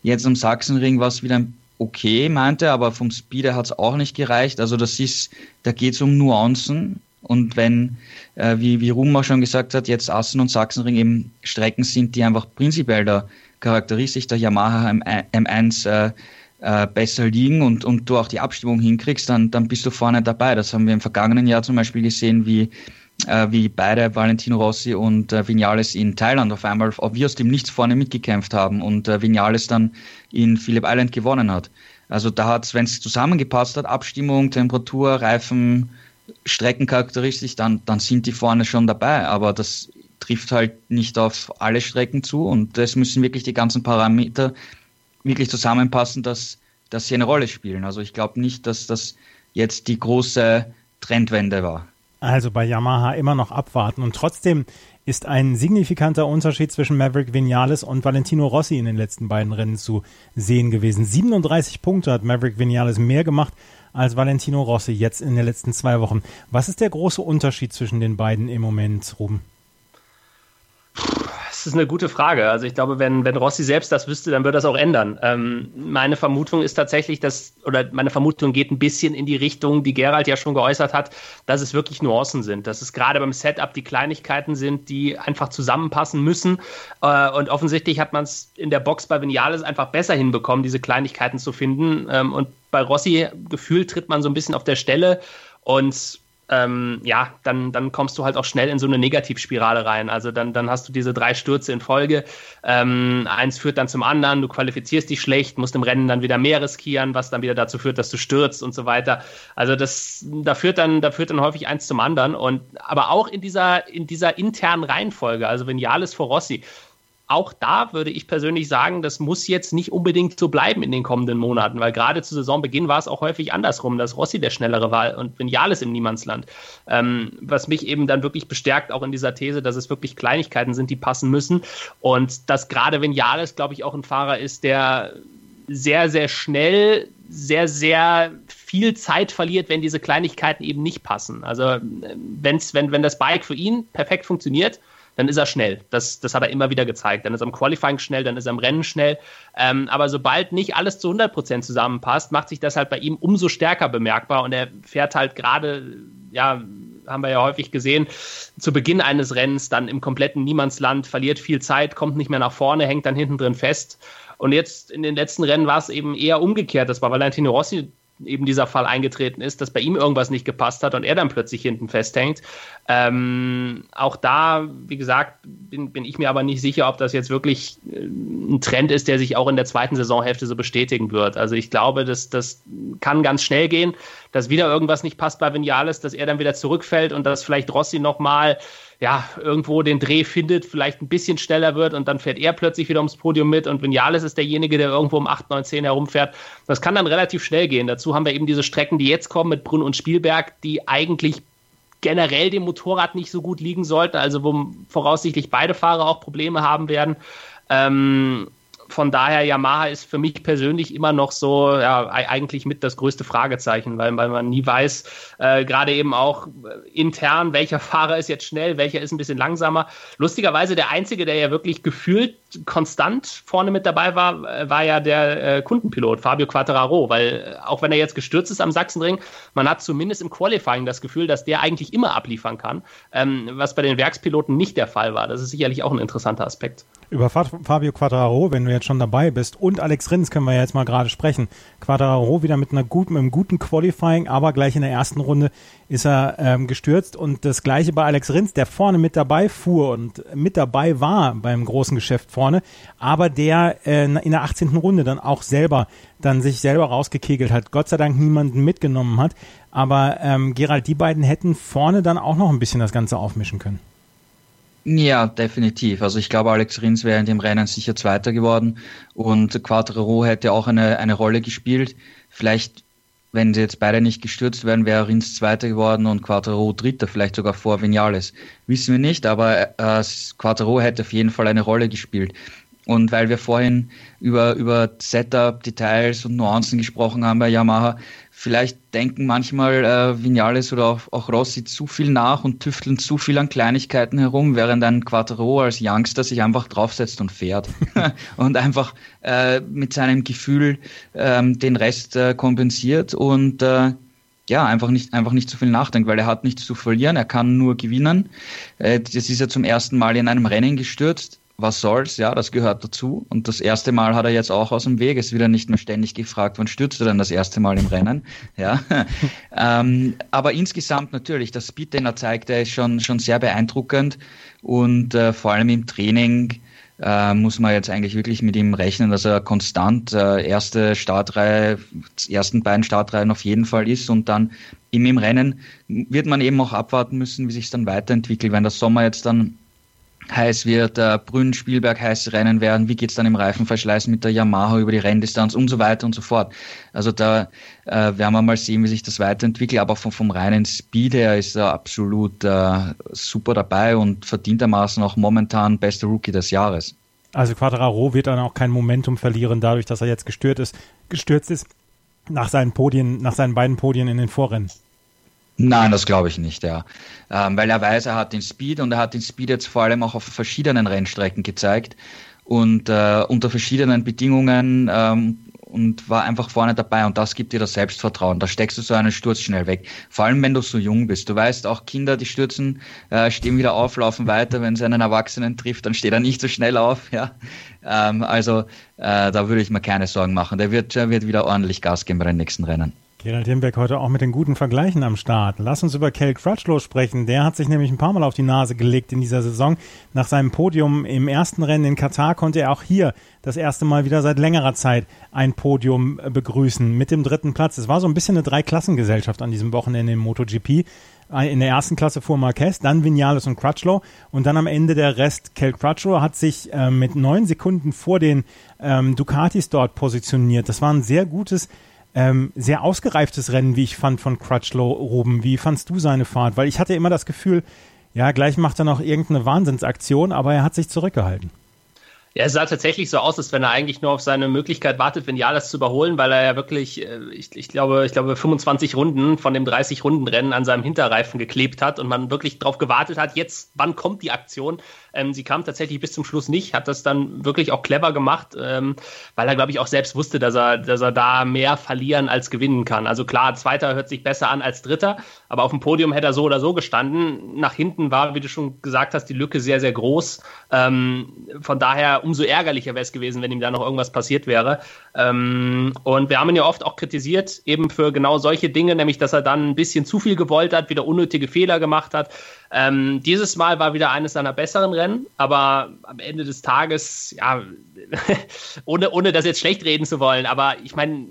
Jetzt am Sachsenring war es wieder okay, meinte, aber vom Speeder hat es auch nicht gereicht. Also das ist, da geht es um Nuancen. Und wenn, äh, wie, wie auch schon gesagt hat, jetzt Assen und Sachsenring eben Strecken sind, die einfach prinzipiell der Charakteristik der Yamaha M1 äh, äh, besser liegen und, und du auch die Abstimmung hinkriegst, dann, dann bist du vorne dabei. Das haben wir im vergangenen Jahr zum Beispiel gesehen, wie äh, wie beide Valentino Rossi und äh, Vinales in Thailand auf einmal wie aus dem Nichts vorne mitgekämpft haben und äh, Vinales dann in Phillip Island gewonnen hat. Also da hat es, wenn es zusammengepasst hat, Abstimmung, Temperatur, Reifen, Streckencharakteristik, dann, dann sind die vorne schon dabei. Aber das trifft halt nicht auf alle Strecken zu und es müssen wirklich die ganzen Parameter wirklich zusammenpassen, dass, dass sie eine Rolle spielen. Also ich glaube nicht, dass das jetzt die große Trendwende war. Also bei Yamaha immer noch abwarten. Und trotzdem ist ein signifikanter Unterschied zwischen Maverick Vinales und Valentino Rossi in den letzten beiden Rennen zu sehen gewesen. 37 Punkte hat Maverick Vinales mehr gemacht als Valentino Rossi jetzt in den letzten zwei Wochen. Was ist der große Unterschied zwischen den beiden im Moment, Ruben? Das ist eine gute Frage. Also ich glaube, wenn, wenn Rossi selbst das wüsste, dann würde das auch ändern. Ähm, meine Vermutung ist tatsächlich, dass, oder meine Vermutung geht ein bisschen in die Richtung, die Gerald ja schon geäußert hat, dass es wirklich Nuancen sind. Dass es gerade beim Setup die Kleinigkeiten sind, die einfach zusammenpassen müssen. Äh, und offensichtlich hat man es in der Box bei Vinales einfach besser hinbekommen, diese Kleinigkeiten zu finden. Ähm, und bei Rossi gefühlt tritt man so ein bisschen auf der Stelle und ähm, ja, dann, dann kommst du halt auch schnell in so eine Negativspirale rein. Also dann, dann hast du diese drei Stürze in Folge. Ähm, eins führt dann zum anderen, du qualifizierst dich schlecht, musst im Rennen dann wieder mehr riskieren, was dann wieder dazu führt, dass du stürzt und so weiter. Also das, da führt dann, da führt dann häufig eins zum anderen. Und aber auch in dieser, in dieser internen Reihenfolge, also wenn Jales vor Rossi, auch da würde ich persönlich sagen, das muss jetzt nicht unbedingt so bleiben in den kommenden Monaten, weil gerade zu Saisonbeginn war es auch häufig andersrum, dass Rossi der schnellere war und Vinales im Niemandsland. Ähm, was mich eben dann wirklich bestärkt, auch in dieser These, dass es wirklich Kleinigkeiten sind, die passen müssen. Und dass gerade Vinales, glaube ich, auch ein Fahrer ist, der sehr, sehr schnell, sehr, sehr viel Zeit verliert, wenn diese Kleinigkeiten eben nicht passen. Also äh, wenn's, wenn, wenn das Bike für ihn perfekt funktioniert, dann ist er schnell. Das, das hat er immer wieder gezeigt. Dann ist er im Qualifying schnell, dann ist er im Rennen schnell. Ähm, aber sobald nicht alles zu 100% zusammenpasst, macht sich das halt bei ihm umso stärker bemerkbar und er fährt halt gerade, ja, haben wir ja häufig gesehen, zu Beginn eines Rennens dann im kompletten Niemandsland, verliert viel Zeit, kommt nicht mehr nach vorne, hängt dann hinten drin fest. Und jetzt in den letzten Rennen war es eben eher umgekehrt. Das war Valentino Rossi eben dieser Fall eingetreten ist, dass bei ihm irgendwas nicht gepasst hat und er dann plötzlich hinten festhängt. Ähm, auch da, wie gesagt, bin, bin ich mir aber nicht sicher, ob das jetzt wirklich äh, ein Trend ist, der sich auch in der zweiten Saisonhälfte so bestätigen wird. Also ich glaube, dass das kann ganz schnell gehen, dass wieder irgendwas nicht passt bei Vinales, dass er dann wieder zurückfällt und dass vielleicht Rossi nochmal ja, irgendwo den Dreh findet, vielleicht ein bisschen schneller wird und dann fährt er plötzlich wieder ums Podium mit und Vinales ist derjenige, der irgendwo um 8, 9, 10 herumfährt. Das kann dann relativ schnell gehen. Dazu haben wir eben diese Strecken, die jetzt kommen mit Brunn und Spielberg, die eigentlich generell dem Motorrad nicht so gut liegen sollten, also wo voraussichtlich beide Fahrer auch Probleme haben werden. Ähm, von daher, Yamaha ist für mich persönlich immer noch so, ja, eigentlich mit das größte Fragezeichen, weil, weil man nie weiß, äh, gerade eben auch äh, intern, welcher Fahrer ist jetzt schnell, welcher ist ein bisschen langsamer. Lustigerweise der einzige, der ja wirklich gefühlt konstant vorne mit dabei war, äh, war ja der äh, Kundenpilot, Fabio Quattararo, weil äh, auch wenn er jetzt gestürzt ist am Sachsenring, man hat zumindest im Qualifying das Gefühl, dass der eigentlich immer abliefern kann, ähm, was bei den Werkspiloten nicht der Fall war. Das ist sicherlich auch ein interessanter Aspekt. Über Fabio Quattararo, wenn du jetzt schon dabei bist, und Alex Rins können wir ja jetzt mal gerade sprechen. Quattararo wieder mit einer guten, mit einem guten Qualifying, aber gleich in der ersten Runde ist er ähm, gestürzt und das gleiche bei Alex Rins, der vorne mit dabei fuhr und mit dabei war beim großen Geschäft vorne, aber der äh, in der 18. Runde dann auch selber dann sich selber rausgekegelt hat, Gott sei Dank niemanden mitgenommen hat, aber ähm, Gerald, die beiden hätten vorne dann auch noch ein bisschen das Ganze aufmischen können. Ja, definitiv. Also ich glaube, Alex Rins wäre in dem Rennen sicher Zweiter geworden und Quattro hätte auch eine, eine Rolle gespielt. Vielleicht, wenn sie jetzt beide nicht gestürzt wären, wäre Rins Zweiter geworden und Quattro Dritter, vielleicht sogar vor Vinales. Wissen wir nicht, aber äh, Quattro hätte auf jeden Fall eine Rolle gespielt. Und weil wir vorhin über, über Setup, Details und Nuancen gesprochen haben bei Yamaha, vielleicht denken manchmal äh, Vinales oder auch, auch, Rossi zu viel nach und tüfteln zu viel an Kleinigkeiten herum, während ein Quattro als Youngster sich einfach draufsetzt und fährt und einfach äh, mit seinem Gefühl ähm, den Rest äh, kompensiert und äh, ja, einfach nicht, einfach nicht zu viel nachdenkt, weil er hat nichts zu verlieren, er kann nur gewinnen. Äh, das ist ja zum ersten Mal in einem Rennen gestürzt was soll's, ja, das gehört dazu. Und das erste Mal hat er jetzt auch aus dem Weg, ist wieder nicht mehr ständig gefragt, wann stürzt du denn das erste Mal im Rennen, ja. ähm, aber insgesamt natürlich, das Speed, den er zeigt, der ist schon, schon sehr beeindruckend und äh, vor allem im Training äh, muss man jetzt eigentlich wirklich mit ihm rechnen, dass er konstant äh, erste Startreihe, ersten beiden Startreihen auf jeden Fall ist und dann im, im Rennen wird man eben auch abwarten müssen, wie sich es dann weiterentwickelt. Wenn der Sommer jetzt dann heiß wird, äh, Brünn, Spielberg heiße Rennen werden, wie geht's dann im Reifenverschleiß mit der Yamaha über die Renndistanz und so weiter und so fort. Also da äh, werden wir mal sehen, wie sich das weiterentwickelt, aber vom, vom reinen Speed her ist er absolut äh, super dabei und verdientermaßen auch momentan bester Rookie des Jahres. Also Quadraro wird dann auch kein Momentum verlieren, dadurch, dass er jetzt gestört ist, gestürzt ist nach seinen Podien, nach seinen beiden Podien in den Vorrennen. Nein, das glaube ich nicht, ja. Ähm, weil er weiß, er hat den Speed und er hat den Speed jetzt vor allem auch auf verschiedenen Rennstrecken gezeigt und äh, unter verschiedenen Bedingungen ähm, und war einfach vorne dabei und das gibt dir das Selbstvertrauen. Da steckst du so einen Sturz schnell weg. Vor allem, wenn du so jung bist. Du weißt, auch Kinder, die stürzen, äh, stehen wieder auf, laufen weiter. Wenn sie einen Erwachsenen trifft, dann steht er nicht so schnell auf. Ja, ähm, also äh, da würde ich mir keine Sorgen machen. Der wird, der wird wieder ordentlich Gas geben bei den nächsten Rennen. Gerald Hinbeck heute auch mit den guten Vergleichen am Start. Lass uns über Kel Crutchlow sprechen. Der hat sich nämlich ein paar Mal auf die Nase gelegt in dieser Saison. Nach seinem Podium im ersten Rennen in Katar konnte er auch hier das erste Mal wieder seit längerer Zeit ein Podium äh, begrüßen mit dem dritten Platz. Es war so ein bisschen eine Dreiklassengesellschaft an diesem Wochenende im MotoGP. In der ersten Klasse fuhr Marquez, dann Vinales und Crutchlow und dann am Ende der Rest. Kel Crutchlow hat sich äh, mit neun Sekunden vor den ähm, Ducatis dort positioniert. Das war ein sehr gutes ähm, sehr ausgereiftes Rennen, wie ich fand, von Crutchlow oben. Wie fandst du seine Fahrt? Weil ich hatte immer das Gefühl, ja, gleich macht er noch irgendeine Wahnsinnsaktion, aber er hat sich zurückgehalten. Ja, es sah tatsächlich so aus, als wenn er eigentlich nur auf seine Möglichkeit wartet, wenn ja das zu überholen, weil er ja wirklich, äh, ich, ich glaube, ich glaube 25 Runden von dem 30 Runden Rennen an seinem Hinterreifen geklebt hat und man wirklich darauf gewartet hat, jetzt wann kommt die Aktion? Ähm, sie kam tatsächlich bis zum Schluss nicht, hat das dann wirklich auch clever gemacht, ähm, weil er glaube ich auch selbst wusste, dass er, dass er da mehr verlieren als gewinnen kann. Also klar, Zweiter hört sich besser an als Dritter, aber auf dem Podium hätte er so oder so gestanden. Nach hinten war, wie du schon gesagt hast, die Lücke sehr sehr groß. Ähm, von daher umso ärgerlicher wäre es gewesen, wenn ihm da noch irgendwas passiert wäre. Ähm, und wir haben ihn ja oft auch kritisiert, eben für genau solche Dinge, nämlich dass er dann ein bisschen zu viel gewollt hat, wieder unnötige Fehler gemacht hat. Ähm, dieses Mal war wieder eines seiner besseren Rennen, aber am Ende des Tages, ja, ohne, ohne das jetzt schlecht reden zu wollen, aber ich meine,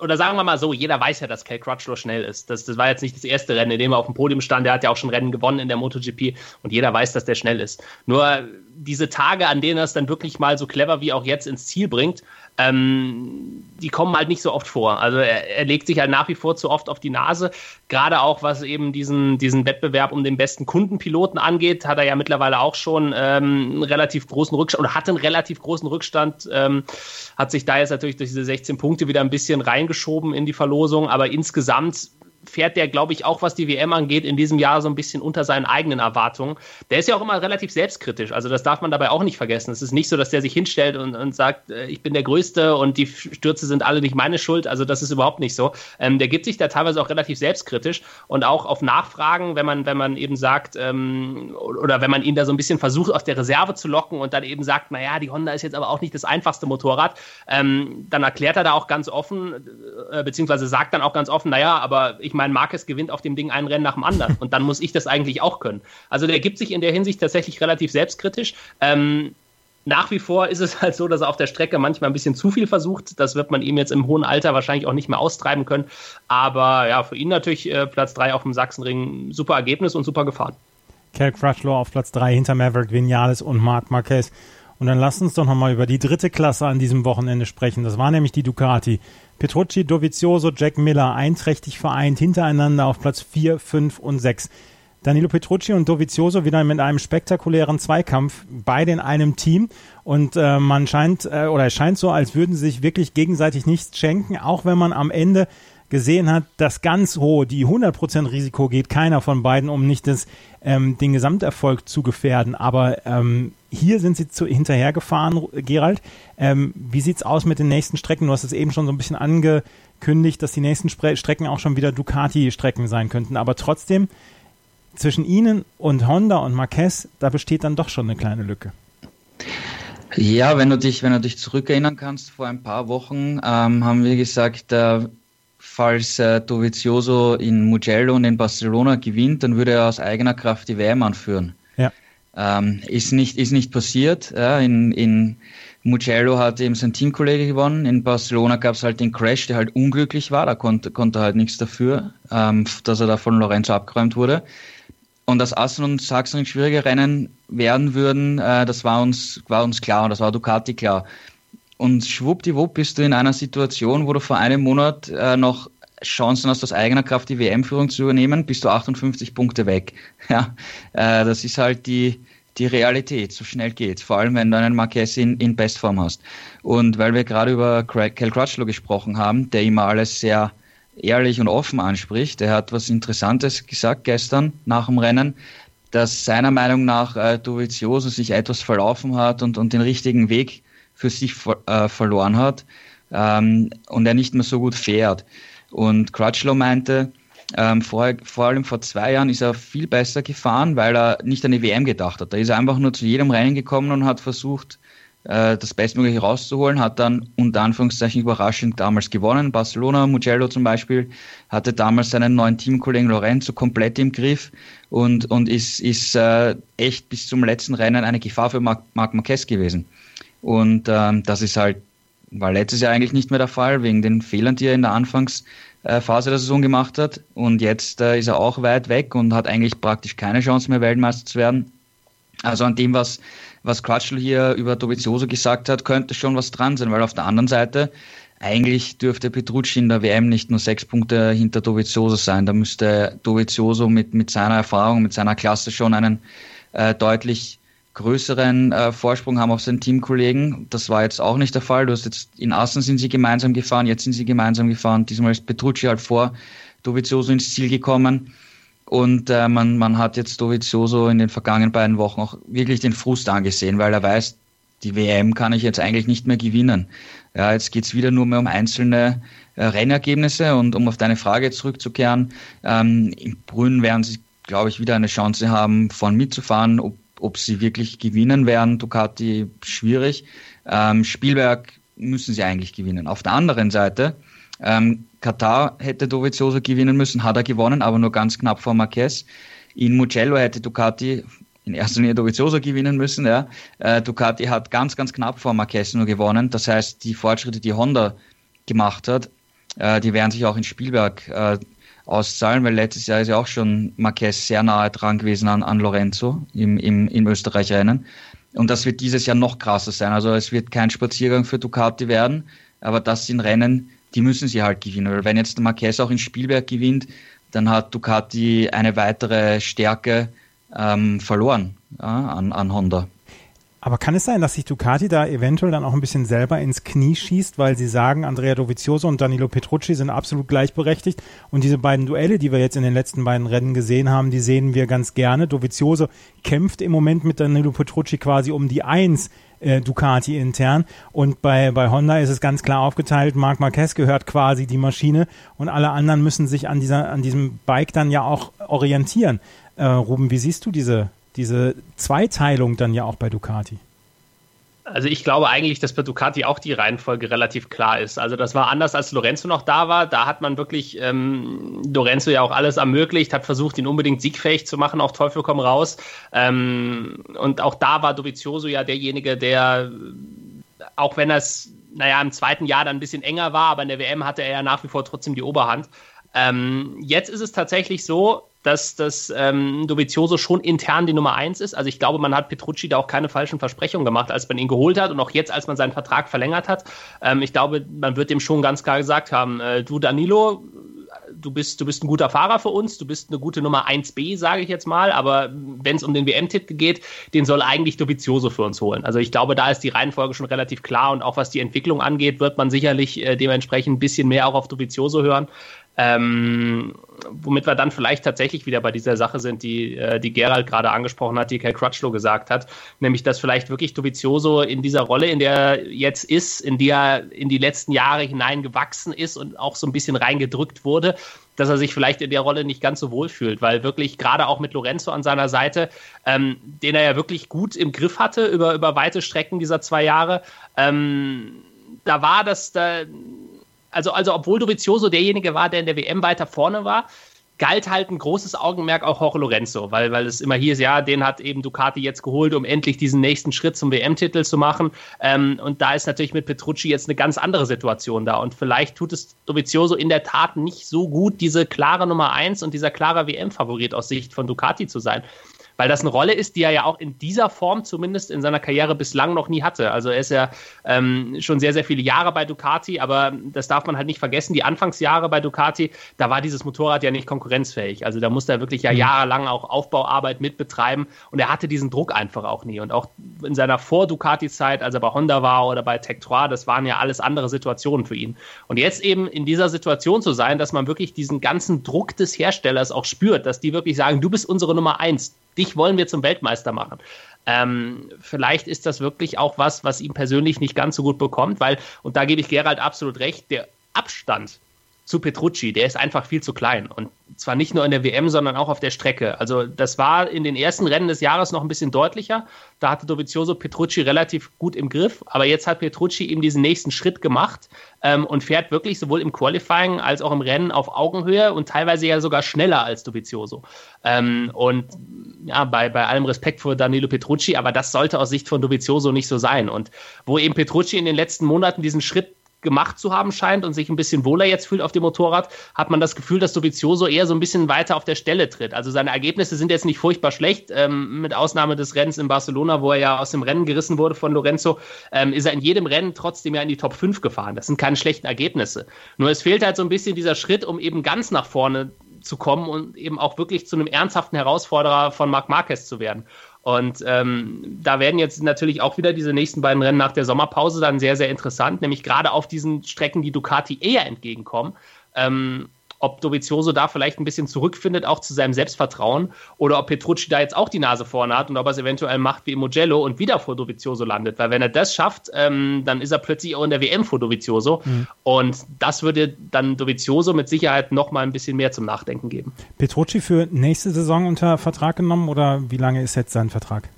oder sagen wir mal so, jeder weiß ja, dass Cal Crutchlow schnell ist. Das, das war jetzt nicht das erste Rennen, in dem er auf dem Podium stand. Der hat ja auch schon Rennen gewonnen in der MotoGP und jeder weiß, dass der schnell ist. Nur diese Tage, an denen er es dann wirklich mal so clever wie auch jetzt ins Ziel bringt, ähm, die kommen halt nicht so oft vor. Also er, er, legt sich halt nach wie vor zu oft auf die Nase. Gerade auch was eben diesen, diesen Wettbewerb um den besten Kundenpiloten angeht, hat er ja mittlerweile auch schon ähm, einen relativ großen Rückstand oder hat einen relativ großen Rückstand. Ähm, hat sich da jetzt natürlich durch diese 16 Punkte wieder ein bisschen reingeschoben in die Verlosung. Aber insgesamt fährt der, glaube ich, auch was die WM angeht, in diesem Jahr so ein bisschen unter seinen eigenen Erwartungen. Der ist ja auch immer relativ selbstkritisch, also das darf man dabei auch nicht vergessen. Es ist nicht so, dass der sich hinstellt und, und sagt, äh, ich bin der Größte und die Stürze sind alle nicht meine Schuld. Also das ist überhaupt nicht so. Ähm, der gibt sich da teilweise auch relativ selbstkritisch und auch auf Nachfragen, wenn man, wenn man eben sagt, ähm, oder wenn man ihn da so ein bisschen versucht, aus der Reserve zu locken und dann eben sagt, naja, die Honda ist jetzt aber auch nicht das einfachste Motorrad, ähm, dann erklärt er da auch ganz offen, äh, beziehungsweise sagt dann auch ganz offen, naja, aber ich meine, Marquez gewinnt auf dem Ding ein Rennen nach dem anderen. Und dann muss ich das eigentlich auch können. Also der gibt sich in der Hinsicht tatsächlich relativ selbstkritisch. Ähm, nach wie vor ist es halt so, dass er auf der Strecke manchmal ein bisschen zu viel versucht. Das wird man ihm jetzt im hohen Alter wahrscheinlich auch nicht mehr austreiben können. Aber ja, für ihn natürlich äh, Platz 3 auf dem Sachsenring super Ergebnis und super gefahren. Cal Crutchlow auf Platz 3 hinter Maverick Vinales und Marc Marquez. Und dann lasst uns doch nochmal über die dritte Klasse an diesem Wochenende sprechen. Das war nämlich die Ducati. Petrucci, Dovizioso, Jack Miller einträchtig vereint hintereinander auf Platz 4, 5 und 6. Danilo Petrucci und Dovizioso wieder mit einem spektakulären Zweikampf, beide in einem Team. Und äh, man scheint, äh, oder es scheint so, als würden sie sich wirklich gegenseitig nichts schenken, auch wenn man am Ende gesehen hat, das ganz hohe, die 100% Risiko geht keiner von beiden, um nicht das, ähm, den Gesamterfolg zu gefährden. Aber ähm, hier sind sie zu, hinterhergefahren, Gerald. Ähm, wie sieht's aus mit den nächsten Strecken? Du hast es eben schon so ein bisschen angekündigt, dass die nächsten Spre Strecken auch schon wieder Ducati-Strecken sein könnten. Aber trotzdem, zwischen ihnen und Honda und Marquez, da besteht dann doch schon eine kleine Lücke. Ja, wenn du dich, wenn du dich zurückerinnern kannst, vor ein paar Wochen ähm, haben wir gesagt, äh, falls äh, Dovizioso in Mugello und in Barcelona gewinnt, dann würde er aus eigener Kraft die WM anführen. Ähm, ist, nicht, ist nicht passiert. Ja, in, in Mugello hat eben sein Teamkollege gewonnen. In Barcelona gab es halt den Crash, der halt unglücklich war. Da konnte, konnte halt nichts dafür, ähm, dass er da von Lorenzo abgeräumt wurde. Und dass Assen und Sachsen schwierige Rennen werden würden, äh, das war uns, war uns klar und das war Ducati klar. Und schwuppdiwupp bist du in einer Situation, wo du vor einem Monat äh, noch Chancen hast, aus eigener Kraft die WM-Führung zu übernehmen, bist du 58 Punkte weg. Ja, äh, das ist halt die, die Realität. So schnell geht's. Vor allem, wenn du einen Marquez in, in Bestform hast. Und weil wir gerade über Cal Crutchlow gesprochen haben, der immer alles sehr ehrlich und offen anspricht, der hat was Interessantes gesagt gestern nach dem Rennen, dass seiner Meinung nach äh, Dovizioso sich etwas verlaufen hat und, und den richtigen Weg für sich äh, verloren hat ähm, und er nicht mehr so gut fährt. Und Crutchlow meinte, ähm, vor, vor allem vor zwei Jahren ist er viel besser gefahren, weil er nicht an die WM gedacht hat. Da ist er einfach nur zu jedem Rennen gekommen und hat versucht, äh, das Bestmögliche rauszuholen, hat dann unter Anführungszeichen überraschend damals gewonnen. Barcelona, Mugello zum Beispiel, hatte damals seinen neuen Teamkollegen Lorenzo komplett im Griff und, und ist, ist äh, echt bis zum letzten Rennen eine Gefahr für Marc, Marc Marquez gewesen. Und ähm, das ist halt, war letztes Jahr eigentlich nicht mehr der Fall, wegen den Fehlern, die er in der Anfangsphase der Saison gemacht hat. Und jetzt äh, ist er auch weit weg und hat eigentlich praktisch keine Chance mehr, Weltmeister zu werden. Also an dem, was, was Quatschl hier über Dovizioso gesagt hat, könnte schon was dran sein, weil auf der anderen Seite eigentlich dürfte Petrucci in der WM nicht nur sechs Punkte hinter Dovizioso sein. Da müsste Dovizioso mit, mit seiner Erfahrung, mit seiner Klasse schon einen äh, deutlich größeren äh, Vorsprung haben auf seinen Teamkollegen. Das war jetzt auch nicht der Fall. Du hast jetzt in Assen sind sie gemeinsam gefahren, jetzt sind sie gemeinsam gefahren. Diesmal ist Petrucci halt vor Dovizioso ins Ziel gekommen. Und äh, man, man hat jetzt Dovizioso in den vergangenen beiden Wochen auch wirklich den Frust angesehen, weil er weiß, die WM kann ich jetzt eigentlich nicht mehr gewinnen. Ja, jetzt geht's wieder nur mehr um einzelne äh, Rennergebnisse und um auf deine Frage zurückzukehren, ähm, im Brünn werden sie, glaube ich, wieder eine Chance haben, vorn mitzufahren. Ob, ob sie wirklich gewinnen werden, Ducati schwierig. Ähm, Spielberg müssen sie eigentlich gewinnen. Auf der anderen Seite ähm, Katar hätte Dovizioso gewinnen müssen, hat er gewonnen, aber nur ganz knapp vor Marquez. In Mugello hätte Ducati in erster Linie Dovizioso gewinnen müssen. Ja. Äh, Ducati hat ganz, ganz knapp vor Marquez nur gewonnen. Das heißt, die Fortschritte, die Honda gemacht hat, äh, die werden sich auch in Spielberg äh, auszahlen, weil letztes Jahr ist ja auch schon Marquez sehr nahe dran gewesen an, an Lorenzo im, im, im Österreich-Rennen. Und das wird dieses Jahr noch krasser sein. Also es wird kein Spaziergang für Ducati werden, aber das sind Rennen, die müssen sie halt gewinnen. Weil wenn jetzt der Marquez auch in Spielberg gewinnt, dann hat Ducati eine weitere Stärke ähm, verloren ja, an, an Honda. Aber kann es sein, dass sich Ducati da eventuell dann auch ein bisschen selber ins Knie schießt, weil sie sagen, Andrea Dovizioso und Danilo Petrucci sind absolut gleichberechtigt und diese beiden Duelle, die wir jetzt in den letzten beiden Rennen gesehen haben, die sehen wir ganz gerne. Dovizioso kämpft im Moment mit Danilo Petrucci quasi um die Eins äh, Ducati intern und bei, bei Honda ist es ganz klar aufgeteilt, Marc Marquez gehört quasi die Maschine und alle anderen müssen sich an dieser, an diesem Bike dann ja auch orientieren. Äh, Ruben, wie siehst du diese, diese Zweiteilung dann ja auch bei Ducati. Also ich glaube eigentlich, dass bei Ducati auch die Reihenfolge relativ klar ist. Also das war anders, als Lorenzo noch da war. Da hat man wirklich ähm, Lorenzo ja auch alles ermöglicht, hat versucht, ihn unbedingt siegfähig zu machen, auf Teufel komm raus. Ähm, und auch da war Dovizioso ja derjenige, der, auch wenn es, naja, im zweiten Jahr dann ein bisschen enger war, aber in der WM hatte er ja nach wie vor trotzdem die Oberhand. Ähm, jetzt ist es tatsächlich so, dass das ähm, Dovizioso schon intern die Nummer eins ist. Also ich glaube, man hat Petrucci da auch keine falschen Versprechungen gemacht, als man ihn geholt hat und auch jetzt, als man seinen Vertrag verlängert hat. Ähm, ich glaube, man wird dem schon ganz klar gesagt haben, äh, du Danilo, du bist, du bist ein guter Fahrer für uns, du bist eine gute Nummer 1b, sage ich jetzt mal, aber wenn es um den WM-Titel geht, den soll eigentlich Dovizioso für uns holen. Also ich glaube, da ist die Reihenfolge schon relativ klar und auch was die Entwicklung angeht, wird man sicherlich äh, dementsprechend ein bisschen mehr auch auf Dovizioso hören. Ähm, womit wir dann vielleicht tatsächlich wieder bei dieser Sache sind, die, äh, die Gerald gerade angesprochen hat, die Kai Crutchlow gesagt hat, nämlich dass vielleicht wirklich Dovizioso in dieser Rolle, in der er jetzt ist, in die er in die letzten Jahre hineingewachsen ist und auch so ein bisschen reingedrückt wurde, dass er sich vielleicht in der Rolle nicht ganz so wohl fühlt, weil wirklich gerade auch mit Lorenzo an seiner Seite, ähm, den er ja wirklich gut im Griff hatte über, über weite Strecken dieser zwei Jahre, ähm, da war das, da, also, also obwohl Dovizioso derjenige war, der in der WM weiter vorne war, galt halt ein großes Augenmerk auch Jorge Lorenzo, weil, weil es immer hieß, ja, den hat eben Ducati jetzt geholt, um endlich diesen nächsten Schritt zum WM-Titel zu machen. Ähm, und da ist natürlich mit Petrucci jetzt eine ganz andere Situation da. Und vielleicht tut es Dovizioso in der Tat nicht so gut, diese klare Nummer eins und dieser klare WM-Favorit aus Sicht von Ducati zu sein weil das eine Rolle ist, die er ja auch in dieser Form zumindest in seiner Karriere bislang noch nie hatte. Also er ist ja ähm, schon sehr, sehr viele Jahre bei Ducati, aber das darf man halt nicht vergessen. Die Anfangsjahre bei Ducati, da war dieses Motorrad ja nicht konkurrenzfähig. Also da musste er wirklich ja mhm. jahrelang auch Aufbauarbeit mitbetreiben und er hatte diesen Druck einfach auch nie. Und auch in seiner Vor-Ducati-Zeit, als er bei Honda war oder bei Tech 3, das waren ja alles andere Situationen für ihn. Und jetzt eben in dieser Situation zu sein, dass man wirklich diesen ganzen Druck des Herstellers auch spürt, dass die wirklich sagen, du bist unsere Nummer eins, dich wollen wir zum Weltmeister machen. Ähm, vielleicht ist das wirklich auch was, was ihm persönlich nicht ganz so gut bekommt, weil, und da gebe ich Gerald absolut recht, der Abstand zu Petrucci. Der ist einfach viel zu klein. Und zwar nicht nur in der WM, sondern auch auf der Strecke. Also das war in den ersten Rennen des Jahres noch ein bisschen deutlicher. Da hatte Dovizioso Petrucci relativ gut im Griff. Aber jetzt hat Petrucci eben diesen nächsten Schritt gemacht ähm, und fährt wirklich sowohl im Qualifying als auch im Rennen auf Augenhöhe und teilweise ja sogar schneller als Dovizioso. Ähm, und ja, bei, bei allem Respekt vor Danilo Petrucci, aber das sollte aus Sicht von Dovizioso nicht so sein. Und wo eben Petrucci in den letzten Monaten diesen Schritt gemacht zu haben scheint und sich ein bisschen wohler jetzt fühlt auf dem Motorrad, hat man das Gefühl, dass Dovizioso eher so ein bisschen weiter auf der Stelle tritt. Also seine Ergebnisse sind jetzt nicht furchtbar schlecht, ähm, mit Ausnahme des Rennens in Barcelona, wo er ja aus dem Rennen gerissen wurde von Lorenzo, ähm, ist er in jedem Rennen trotzdem ja in die Top 5 gefahren. Das sind keine schlechten Ergebnisse. Nur es fehlt halt so ein bisschen dieser Schritt, um eben ganz nach vorne zu kommen und eben auch wirklich zu einem ernsthaften Herausforderer von Marc Marquez zu werden. Und ähm, da werden jetzt natürlich auch wieder diese nächsten beiden Rennen nach der Sommerpause dann sehr, sehr interessant, nämlich gerade auf diesen Strecken, die Ducati eher entgegenkommen. Ähm, ob Dovizioso da vielleicht ein bisschen zurückfindet, auch zu seinem Selbstvertrauen, oder ob Petrucci da jetzt auch die Nase vorne hat und ob er es eventuell macht wie Mugello und wieder vor Dovizioso landet. Weil wenn er das schafft, ähm, dann ist er plötzlich auch in der WM vor Dovizioso. Mhm. Und das würde dann Dovizioso mit Sicherheit noch mal ein bisschen mehr zum Nachdenken geben. Petrucci für nächste Saison unter Vertrag genommen oder wie lange ist jetzt sein Vertrag?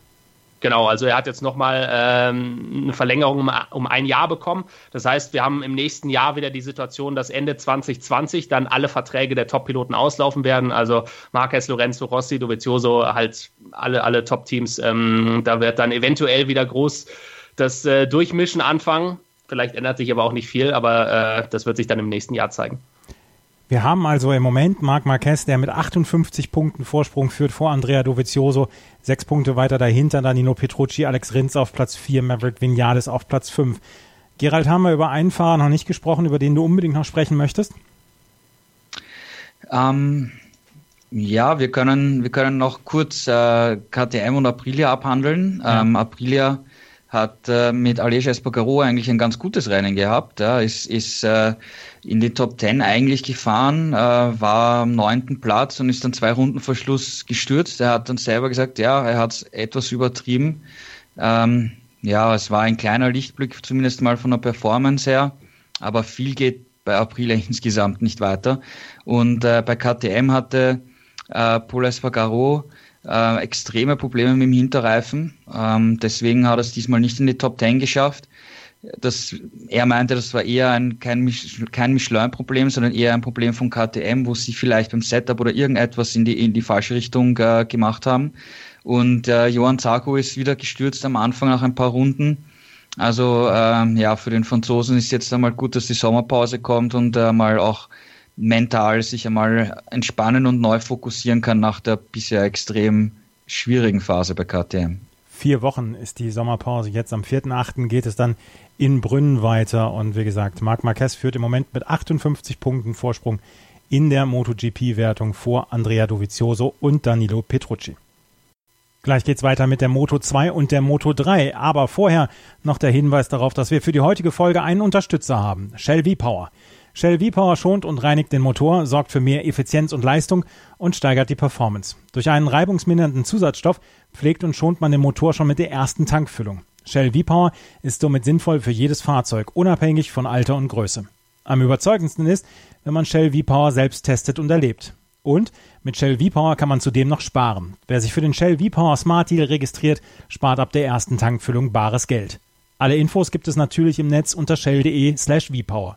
Genau, also er hat jetzt nochmal ähm, eine Verlängerung um, um, ein Jahr bekommen. Das heißt, wir haben im nächsten Jahr wieder die Situation, dass Ende 2020 dann alle Verträge der Top-Piloten auslaufen werden. Also Marquez, Lorenzo, Rossi, Dovizioso, halt alle, alle Top-Teams. Ähm, da wird dann eventuell wieder groß das äh, Durchmischen anfangen. Vielleicht ändert sich aber auch nicht viel, aber äh, das wird sich dann im nächsten Jahr zeigen. Wir haben also im Moment Marc Marquez, der mit 58 Punkten Vorsprung führt vor Andrea Dovizioso, sechs Punkte weiter dahinter Danilo Petrucci, Alex Rins auf Platz 4, Maverick Vinales auf Platz 5. Gerald, haben wir über einen Fahrer noch nicht gesprochen, über den du unbedingt noch sprechen möchtest? Ähm, ja, wir können, wir können noch kurz äh, KTM und Aprilia abhandeln. Ja. Ähm, Aprilia hat äh, mit Aleix Espargaro eigentlich ein ganz gutes Rennen gehabt. Ja, ist ist äh, in die Top Ten eigentlich gefahren, äh, war am neunten Platz und ist dann zwei Runden vor Schluss gestürzt. Er hat dann selber gesagt, ja, er hat es etwas übertrieben. Ähm, ja, es war ein kleiner Lichtblick, zumindest mal von der Performance her, aber viel geht bei Aprilia insgesamt nicht weiter. Und äh, bei KTM hatte äh, Paul Espargaro äh, extreme Probleme mit dem Hinterreifen. Ähm, deswegen hat er es diesmal nicht in die Top 10 geschafft. Das, er meinte, das war eher ein, kein, kein Michelin-Problem, sondern eher ein Problem von KTM, wo sie vielleicht beim Setup oder irgendetwas in die, in die falsche Richtung äh, gemacht haben. Und äh, Johann Zarco ist wieder gestürzt am Anfang nach ein paar Runden. Also ähm, ja, für den Franzosen ist jetzt einmal gut, dass die Sommerpause kommt und äh, mal auch mental sich einmal entspannen und neu fokussieren kann nach der bisher extrem schwierigen Phase bei KTM. Vier Wochen ist die Sommerpause. Jetzt am 4.8. geht es dann in Brünn weiter. Und wie gesagt, Marc Marquez führt im Moment mit 58 Punkten Vorsprung in der MotoGP-Wertung vor Andrea Dovizioso und Danilo Petrucci. Gleich geht's weiter mit der Moto 2 und der Moto 3. Aber vorher noch der Hinweis darauf, dass wir für die heutige Folge einen Unterstützer haben. Shell V-Power. Shell V-Power schont und reinigt den Motor, sorgt für mehr Effizienz und Leistung und steigert die Performance. Durch einen reibungsmindernden Zusatzstoff pflegt und schont man den Motor schon mit der ersten Tankfüllung. Shell V-Power ist somit sinnvoll für jedes Fahrzeug, unabhängig von Alter und Größe. Am überzeugendsten ist, wenn man Shell V-Power selbst testet und erlebt. Und mit Shell V-Power kann man zudem noch sparen. Wer sich für den Shell V-Power Smart Deal registriert, spart ab der ersten Tankfüllung bares Geld. Alle Infos gibt es natürlich im Netz unter shell.de slash V-Power.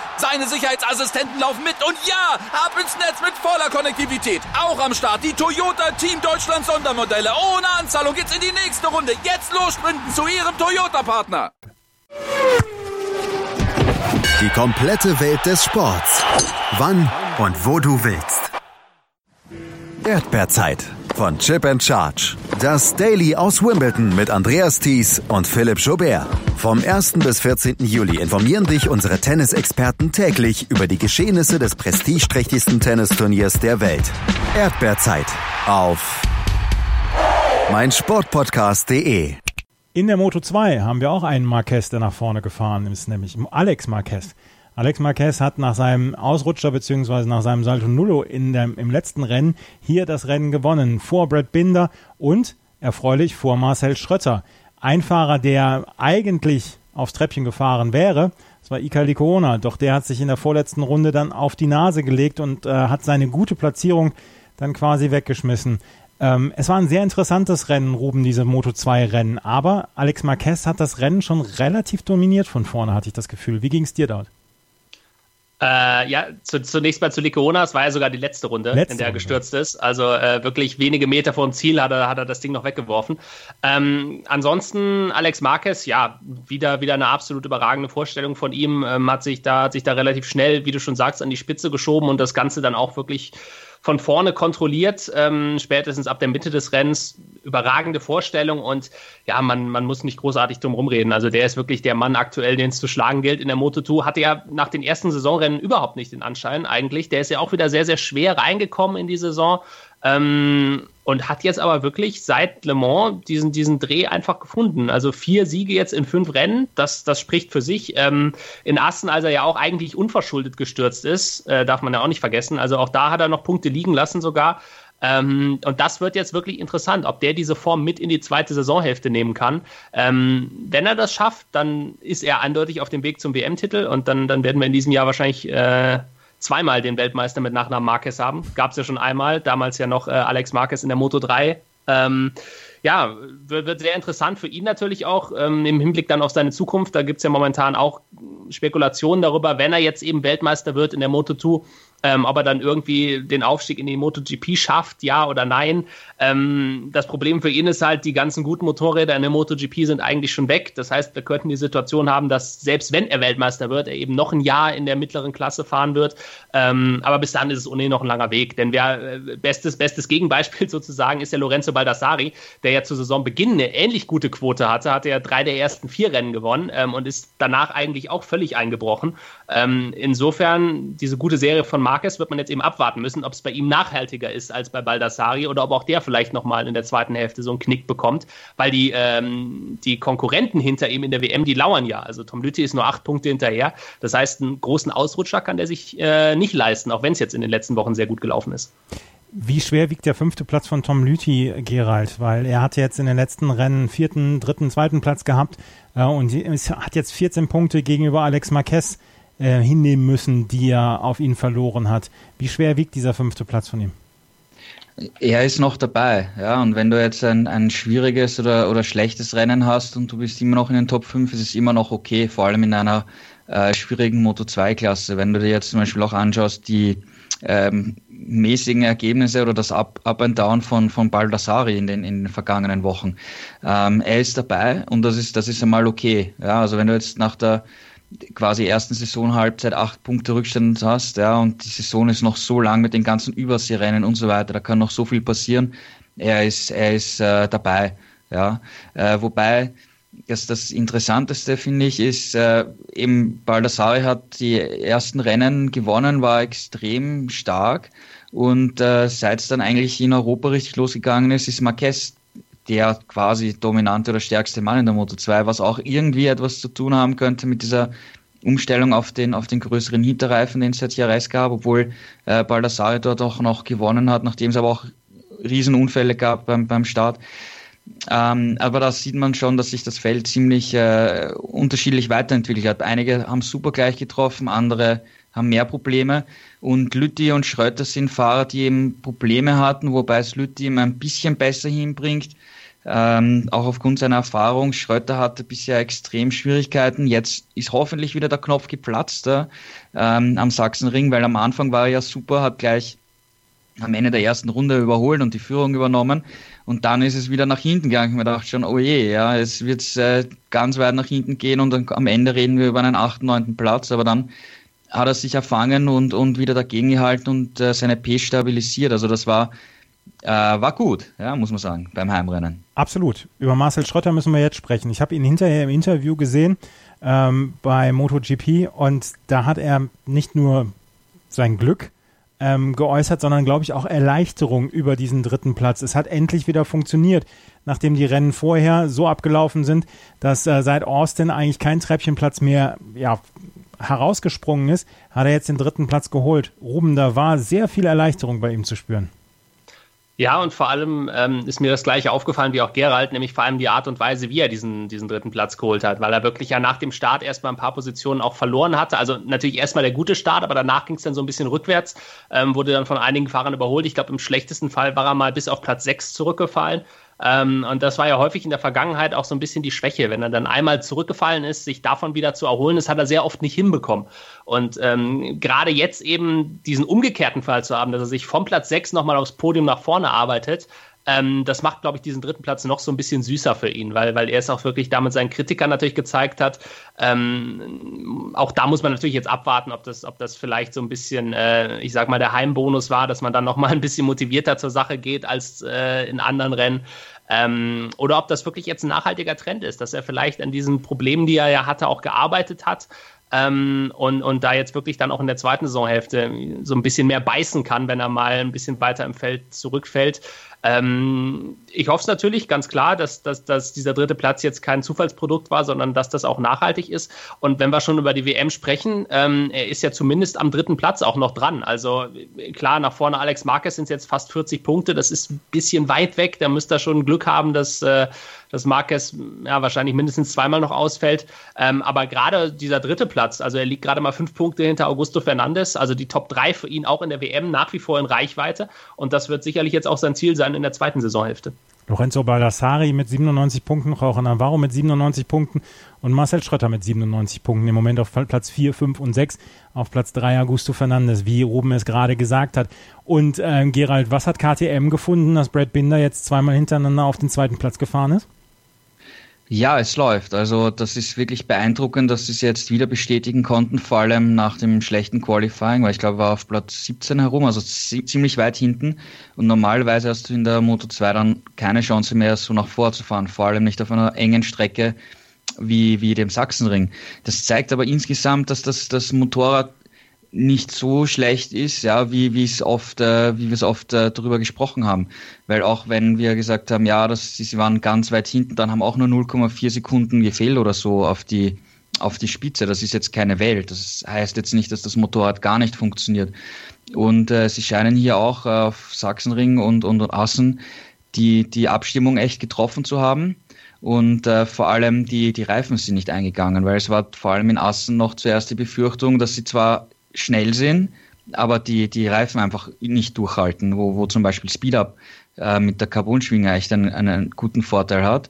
Seine Sicherheitsassistenten laufen mit. Und ja, ab ins Netz mit voller Konnektivität. Auch am Start die Toyota Team Deutschland Sondermodelle. Ohne Anzahlung geht's in die nächste Runde. Jetzt los sprinten zu ihrem Toyota-Partner. Die komplette Welt des Sports. Wann und wo du willst. Erdbeerzeit von Chip and Charge. Das Daily aus Wimbledon mit Andreas Thies und Philipp Jobert. Vom 1. bis 14. Juli informieren dich unsere Tennisexperten täglich über die Geschehnisse des prestigeträchtigsten Tennisturniers der Welt. Erdbeerzeit auf meinsportpodcast.de. In der Moto 2 haben wir auch einen Marquez, der nach vorne gefahren ist, nämlich Alex Marquez. Alex Marquez hat nach seinem Ausrutscher bzw. nach seinem Salto Nullo in dem, im letzten Rennen hier das Rennen gewonnen. Vor Brad Binder und erfreulich vor Marcel Schröter. Ein Fahrer, der eigentlich aufs Treppchen gefahren wäre, das war Ika Licona, doch der hat sich in der vorletzten Runde dann auf die Nase gelegt und äh, hat seine gute Platzierung dann quasi weggeschmissen. Ähm, es war ein sehr interessantes Rennen, Ruben, diese Moto 2 Rennen, aber Alex Marquez hat das Rennen schon relativ dominiert von vorne, hatte ich das Gefühl. Wie ging es dir dort? Äh, ja, zu, zunächst mal zu Licona, es war ja sogar die letzte Runde, letzte in der er gestürzt ist. Also äh, wirklich wenige Meter vor dem Ziel hat er, hat er das Ding noch weggeworfen. Ähm, ansonsten Alex Marquez, ja, wieder, wieder eine absolut überragende Vorstellung von ihm, ähm, hat sich da, hat sich da relativ schnell, wie du schon sagst, an die Spitze geschoben und das Ganze dann auch wirklich von vorne kontrolliert, ähm, spätestens ab der Mitte des Rennens. Überragende Vorstellung und ja, man, man muss nicht großartig drum rumreden. Also der ist wirklich der Mann aktuell, den es zu schlagen gilt in der Moto2. Hatte ja nach den ersten Saisonrennen überhaupt nicht den Anschein eigentlich. Der ist ja auch wieder sehr, sehr schwer reingekommen in die Saison. Ähm, und hat jetzt aber wirklich seit Le Mans diesen, diesen Dreh einfach gefunden. Also vier Siege jetzt in fünf Rennen, das, das spricht für sich. Ähm, in Assen, als er ja auch eigentlich unverschuldet gestürzt ist, äh, darf man ja auch nicht vergessen. Also auch da hat er noch Punkte liegen lassen sogar. Ähm, und das wird jetzt wirklich interessant, ob der diese Form mit in die zweite Saisonhälfte nehmen kann. Ähm, wenn er das schafft, dann ist er eindeutig auf dem Weg zum WM-Titel und dann, dann werden wir in diesem Jahr wahrscheinlich äh, zweimal den Weltmeister mit Nachnamen Marquez haben. Gab es ja schon einmal, damals ja noch äh, Alex Marquez in der Moto 3. Ähm, ja, wird, wird, sehr interessant für ihn natürlich auch ähm, im Hinblick dann auf seine Zukunft. Da gibt es ja momentan auch Spekulationen darüber, wenn er jetzt eben Weltmeister wird in der Moto 2, ähm, ob er dann irgendwie den Aufstieg in die MotoGP schafft, ja oder nein. Ähm, das Problem für ihn ist halt, die ganzen guten Motorräder in der MotoGP sind eigentlich schon weg. Das heißt, wir könnten die Situation haben, dass selbst wenn er Weltmeister wird, er eben noch ein Jahr in der mittleren Klasse fahren wird. Ähm, aber bis dahin ist es ohnehin noch ein langer Weg. Denn wer äh, bestes, bestes Gegenbeispiel sozusagen ist der Lorenzo Baldassari, der ja zu Saisonbeginn eine ähnlich gute Quote hatte, hatte ja drei der ersten vier Rennen gewonnen ähm, und ist danach eigentlich auch völlig eingebrochen. Ähm, insofern, diese gute Serie von Marquez wird man jetzt eben abwarten müssen, ob es bei ihm nachhaltiger ist als bei Baldassari oder ob auch der vielleicht nochmal in der zweiten Hälfte so einen Knick bekommt, weil die, ähm, die Konkurrenten hinter ihm in der WM, die lauern ja. Also Tom Lüthi ist nur acht Punkte hinterher. Das heißt, einen großen Ausrutscher kann der sich äh, nicht leisten, auch wenn es jetzt in den letzten Wochen sehr gut gelaufen ist. Wie schwer wiegt der fünfte Platz von Tom Lüthi, Gerald? Weil er hat jetzt in den letzten Rennen vierten, dritten, zweiten Platz gehabt äh, und hat jetzt 14 Punkte gegenüber Alex Marquez äh, hinnehmen müssen, die er auf ihn verloren hat. Wie schwer wiegt dieser fünfte Platz von ihm? Er ist noch dabei, ja. Und wenn du jetzt ein, ein schwieriges oder, oder schlechtes Rennen hast und du bist immer noch in den Top 5, ist es immer noch okay, vor allem in einer äh, schwierigen Moto 2-Klasse. Wenn du dir jetzt zum Beispiel auch anschaust, die ähm, mäßigen Ergebnisse oder das Up, Up and Down von, von Baldassari in den, in den vergangenen Wochen. Ähm, er ist dabei und das ist, das ist einmal okay. Ja, also wenn du jetzt nach der quasi ersten Saisonhalbzeit acht Punkte Rückstand hast, ja, und die Saison ist noch so lang mit den ganzen Überseerennen und so weiter, da kann noch so viel passieren. Er ist, er ist äh, dabei, ja. Äh, wobei das, das Interessanteste finde ich ist, äh, eben Baldassare hat die ersten Rennen gewonnen, war extrem stark und äh, seit es dann eigentlich in Europa richtig losgegangen ist, ist Marquez der quasi dominante oder stärkste Mann in der Moto 2, was auch irgendwie etwas zu tun haben könnte mit dieser Umstellung auf den, auf den größeren Hinterreifen, den es seit Jahren gab, obwohl äh, Baldassare dort auch noch gewonnen hat, nachdem es aber auch Riesenunfälle gab beim, beim Start. Ähm, aber da sieht man schon, dass sich das Feld ziemlich äh, unterschiedlich weiterentwickelt hat. Einige haben super gleich getroffen, andere haben mehr Probleme. Und Lütti und Schröter sind Fahrer, die eben Probleme hatten, wobei es Lütti ihm ein bisschen besser hinbringt. Ähm, auch aufgrund seiner Erfahrung. Schröter hatte bisher extrem Schwierigkeiten. Jetzt ist hoffentlich wieder der Knopf geplatzt äh, ähm, am Sachsenring, weil am Anfang war er ja super, hat gleich am Ende der ersten Runde überholt und die Führung übernommen. Und dann ist es wieder nach hinten gegangen. Ich dachte schon, oh je, ja, es wird äh, ganz weit nach hinten gehen und dann, am Ende reden wir über einen achten, neunten Platz. Aber dann hat er sich erfangen und, und wieder dagegen gehalten und äh, seine P stabilisiert. Also das war äh, war gut, ja, muss man sagen, beim Heimrennen. Absolut. Über Marcel Schrötter müssen wir jetzt sprechen. Ich habe ihn hinterher im Interview gesehen ähm, bei MotoGP und da hat er nicht nur sein Glück ähm, geäußert, sondern glaube ich auch Erleichterung über diesen dritten Platz. Es hat endlich wieder funktioniert, nachdem die Rennen vorher so abgelaufen sind, dass äh, seit Austin eigentlich kein Treppchenplatz mehr ja, herausgesprungen ist, hat er jetzt den dritten Platz geholt. Ruben, da war sehr viel Erleichterung bei ihm zu spüren. Ja, und vor allem ähm, ist mir das gleiche aufgefallen wie auch Gerald, nämlich vor allem die Art und Weise, wie er diesen, diesen dritten Platz geholt hat, weil er wirklich ja nach dem Start erstmal ein paar Positionen auch verloren hatte. Also natürlich erstmal der gute Start, aber danach ging es dann so ein bisschen rückwärts, ähm, wurde dann von einigen Fahrern überholt. Ich glaube, im schlechtesten Fall war er mal bis auf Platz 6 zurückgefallen. Ähm, und das war ja häufig in der Vergangenheit auch so ein bisschen die Schwäche. Wenn er dann einmal zurückgefallen ist, sich davon wieder zu erholen, das hat er sehr oft nicht hinbekommen. Und ähm, gerade jetzt eben diesen umgekehrten Fall zu haben, dass er sich vom Platz 6 nochmal aufs Podium nach vorne arbeitet, ähm, das macht, glaube ich, diesen dritten Platz noch so ein bisschen süßer für ihn, weil, weil er es auch wirklich damit seinen Kritikern natürlich gezeigt hat. Ähm, auch da muss man natürlich jetzt abwarten, ob das, ob das vielleicht so ein bisschen, äh, ich sag mal, der Heimbonus war, dass man dann nochmal ein bisschen motivierter zur Sache geht als äh, in anderen Rennen. Ähm, oder ob das wirklich jetzt ein nachhaltiger Trend ist, dass er vielleicht an diesen Problemen, die er ja hatte, auch gearbeitet hat. Ähm, und, und da jetzt wirklich dann auch in der zweiten Saisonhälfte so ein bisschen mehr beißen kann, wenn er mal ein bisschen weiter im Feld zurückfällt. Ähm, ich hoffe es natürlich ganz klar, dass, dass, dass dieser dritte Platz jetzt kein Zufallsprodukt war, sondern dass das auch nachhaltig ist. Und wenn wir schon über die WM sprechen, ähm, er ist ja zumindest am dritten Platz auch noch dran. Also klar, nach vorne Alex Marquez sind es jetzt fast 40 Punkte. Das ist ein bisschen weit weg. Da müsste er schon Glück haben, dass, äh, dass Marquez ja, wahrscheinlich mindestens zweimal noch ausfällt. Ähm, aber gerade dieser dritte Platz, also er liegt gerade mal fünf Punkte hinter Augusto Fernandes. Also die Top 3 für ihn auch in der WM nach wie vor in Reichweite. Und das wird sicherlich jetzt auch sein Ziel sein in der zweiten Saisonhälfte. Lorenzo Baldassari mit 97 Punkten, Jorge Navarro mit 97 Punkten und Marcel Schröter mit 97 Punkten. Im Moment auf Platz 4, 5 und 6. Auf Platz 3 Augusto Fernandes, wie Ruben es gerade gesagt hat. Und äh, Gerald, was hat KTM gefunden, dass Brad Binder jetzt zweimal hintereinander auf den zweiten Platz gefahren ist? Ja, es läuft. Also das ist wirklich beeindruckend, dass sie es jetzt wieder bestätigen konnten, vor allem nach dem schlechten Qualifying, weil ich glaube, war auf Platz 17 herum, also ziemlich weit hinten. Und normalerweise hast du in der Moto 2 dann keine Chance mehr, so nach vor zu fahren, vor allem nicht auf einer engen Strecke wie, wie dem Sachsenring. Das zeigt aber insgesamt, dass das, das Motorrad nicht so schlecht ist, ja, wie, wie es oft, äh, wie wir es oft äh, darüber gesprochen haben. Weil auch wenn wir gesagt haben, ja, das, sie waren ganz weit hinten, dann haben auch nur 0,4 Sekunden gefehlt oder so auf die, auf die Spitze. Das ist jetzt keine Welt. Das heißt jetzt nicht, dass das Motorrad gar nicht funktioniert. Und äh, sie scheinen hier auch auf Sachsenring und, und, und Assen die, die Abstimmung echt getroffen zu haben. Und äh, vor allem die, die Reifen sind nicht eingegangen, weil es war vor allem in Assen noch zuerst die Befürchtung, dass sie zwar schnell sind, aber die, die Reifen einfach nicht durchhalten, wo, wo zum Beispiel Speedup äh, mit der Carbonschwinge echt einen, einen guten Vorteil hat.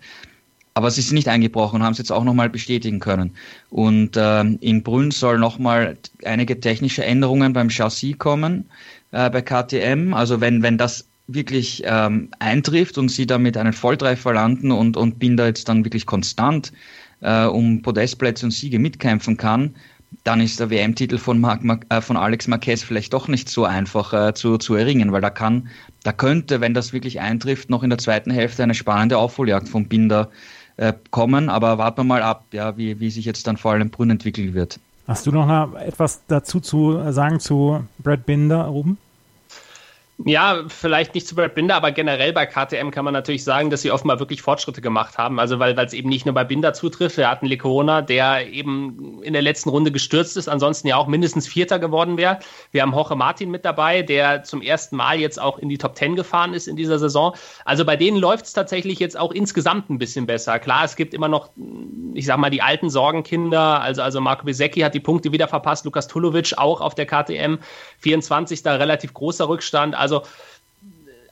Aber sie sind nicht eingebrochen und haben es jetzt auch nochmal bestätigen können. Und äh, in Brünn soll nochmal einige technische Änderungen beim Chassis kommen äh, bei KTM. Also wenn, wenn das wirklich ähm, eintrifft und sie damit einen Volltreffer landen und, und Binder jetzt dann wirklich konstant äh, um Podestplätze und Siege mitkämpfen kann, dann ist der WM-Titel von, äh, von Alex Marquez vielleicht doch nicht so einfach äh, zu, zu erringen, weil da kann, da könnte, wenn das wirklich eintrifft, noch in der zweiten Hälfte eine spannende Aufholjagd vom Binder äh, kommen. Aber warten wir mal ab, ja, wie, wie sich jetzt dann vor allem Brünn entwickeln wird. Hast du noch etwas dazu zu sagen zu Brad Binder, Ruben? Ja, vielleicht nicht zu Brad Binder, aber generell bei KTM kann man natürlich sagen, dass sie offenbar wirklich Fortschritte gemacht haben. Also weil es eben nicht nur bei Binder zutrifft. Wir hatten Lecona, der eben in der letzten Runde gestürzt ist, ansonsten ja auch mindestens Vierter geworden wäre. Wir haben Jorge Martin mit dabei, der zum ersten Mal jetzt auch in die Top Ten gefahren ist in dieser Saison. Also bei denen läuft es tatsächlich jetzt auch insgesamt ein bisschen besser. Klar, es gibt immer noch, ich sag mal, die alten Sorgenkinder. Also, also Marco Besecchi hat die Punkte wieder verpasst, Lukas Tulovic auch auf der KTM. 24. da relativ großer Rückstand. Also also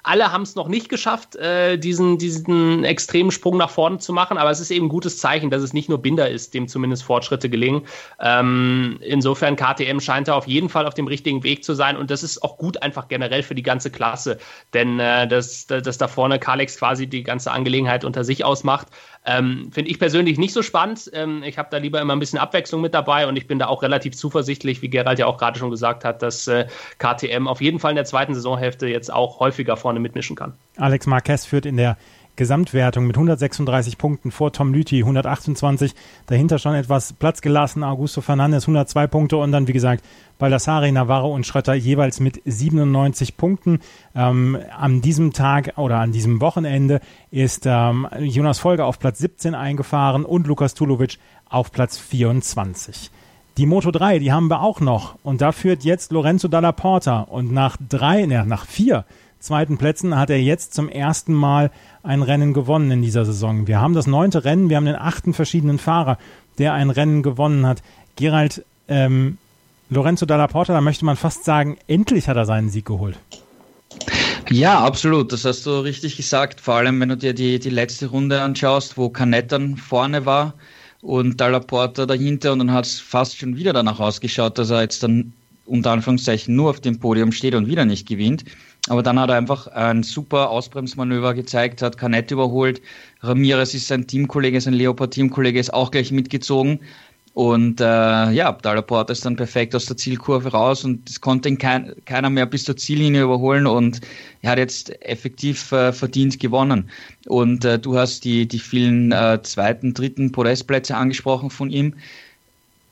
alle haben es noch nicht geschafft, äh, diesen, diesen extremen Sprung nach vorne zu machen, aber es ist eben ein gutes Zeichen, dass es nicht nur Binder ist, dem zumindest Fortschritte gelingen. Ähm, insofern, KTM scheint da auf jeden Fall auf dem richtigen Weg zu sein und das ist auch gut einfach generell für die ganze Klasse, denn äh, dass, dass da vorne Kalex quasi die ganze Angelegenheit unter sich ausmacht, ähm, Finde ich persönlich nicht so spannend. Ähm, ich habe da lieber immer ein bisschen Abwechslung mit dabei und ich bin da auch relativ zuversichtlich, wie Gerald ja auch gerade schon gesagt hat, dass äh, KTM auf jeden Fall in der zweiten Saisonhälfte jetzt auch häufiger vorne mitmischen kann. Alex Marquez führt in der Gesamtwertung mit 136 Punkten vor Tom Lüthi 128. Dahinter schon etwas Platz gelassen. Augusto Fernandes 102 Punkte und dann, wie gesagt, Baldassari, Navarro und Schrötter jeweils mit 97 Punkten. Ähm, an diesem Tag oder an diesem Wochenende ist ähm, Jonas Folger auf Platz 17 eingefahren und Lukas Tulovic auf Platz 24. Die Moto 3, die haben wir auch noch. Und da führt jetzt Lorenzo Dalla Porta. Und nach drei, ne, nach vier zweiten Plätzen hat er jetzt zum ersten Mal ein Rennen gewonnen in dieser Saison. Wir haben das neunte Rennen, wir haben den achten verschiedenen Fahrer, der ein Rennen gewonnen hat. Gerald, ähm, Lorenzo Dalla Porta, da möchte man fast sagen, endlich hat er seinen Sieg geholt. Ja, absolut. Das hast du richtig gesagt. Vor allem, wenn du dir die, die letzte Runde anschaust, wo Canet dann vorne war und Dalla Porta dahinter und dann hat es fast schon wieder danach ausgeschaut, dass er jetzt dann unter Anführungszeichen nur auf dem Podium steht und wieder nicht gewinnt. Aber dann hat er einfach ein super Ausbremsmanöver gezeigt, hat Canet überholt. Ramirez ist sein Teamkollege, sein Leopard-Teamkollege ist auch gleich mitgezogen. Und äh, ja, Dalaport ist dann perfekt aus der Zielkurve raus und es konnte ihn kein, keiner mehr bis zur Ziellinie überholen und er hat jetzt effektiv äh, verdient gewonnen. Und äh, du hast die, die vielen äh, zweiten, dritten Podestplätze angesprochen von ihm.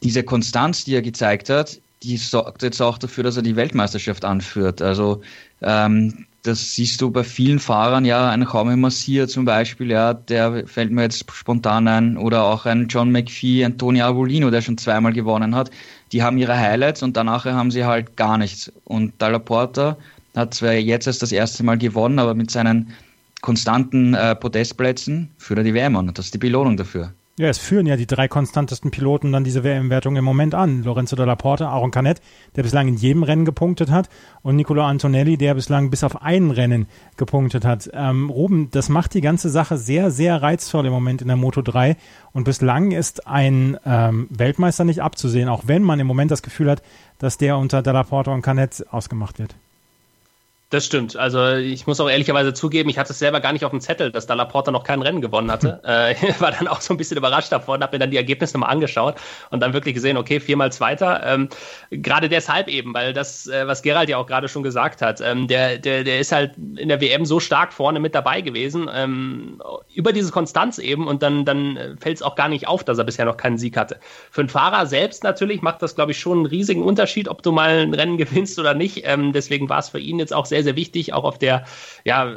Diese Konstanz, die er gezeigt hat, die sorgt jetzt auch dafür, dass er die Weltmeisterschaft anführt. Also ähm, das siehst du bei vielen Fahrern, ja, ein Jaume Massier zum Beispiel, ja, der fällt mir jetzt spontan ein, oder auch ein John McPhee, ein Tony Arbolino, der schon zweimal gewonnen hat. Die haben ihre Highlights und danach haben sie halt gar nichts. Und Dalla Porta hat zwar jetzt erst das erste Mal gewonnen, aber mit seinen konstanten äh, Podestplätzen führt er die WM an. Das ist die Belohnung dafür. Ja, es führen ja die drei konstantesten Piloten dann diese WM-Wertung im Moment an. Lorenzo Della Porta, Aaron Canet, der bislang in jedem Rennen gepunktet hat, und Nicola Antonelli, der bislang bis auf ein Rennen gepunktet hat. Ähm, Ruben, das macht die ganze Sache sehr, sehr reizvoll im Moment in der Moto 3. Und bislang ist ein ähm, Weltmeister nicht abzusehen, auch wenn man im Moment das Gefühl hat, dass der unter Della Porta und Canet ausgemacht wird. Das stimmt. Also ich muss auch ehrlicherweise zugeben, ich hatte es selber gar nicht auf dem Zettel, dass Dalla Porta noch kein Rennen gewonnen hatte. Äh, war dann auch so ein bisschen überrascht davon, habe mir dann die Ergebnisse mal angeschaut und dann wirklich gesehen, okay, viermal Zweiter. Ähm, gerade deshalb eben, weil das, äh, was Gerald ja auch gerade schon gesagt hat, ähm, der, der, der ist halt in der WM so stark vorne mit dabei gewesen, ähm, über diese Konstanz eben und dann, dann fällt es auch gar nicht auf, dass er bisher noch keinen Sieg hatte. Für einen Fahrer selbst natürlich macht das, glaube ich, schon einen riesigen Unterschied, ob du mal ein Rennen gewinnst oder nicht. Ähm, deswegen war es für ihn jetzt auch sehr sehr, sehr wichtig, auch auf der, ja,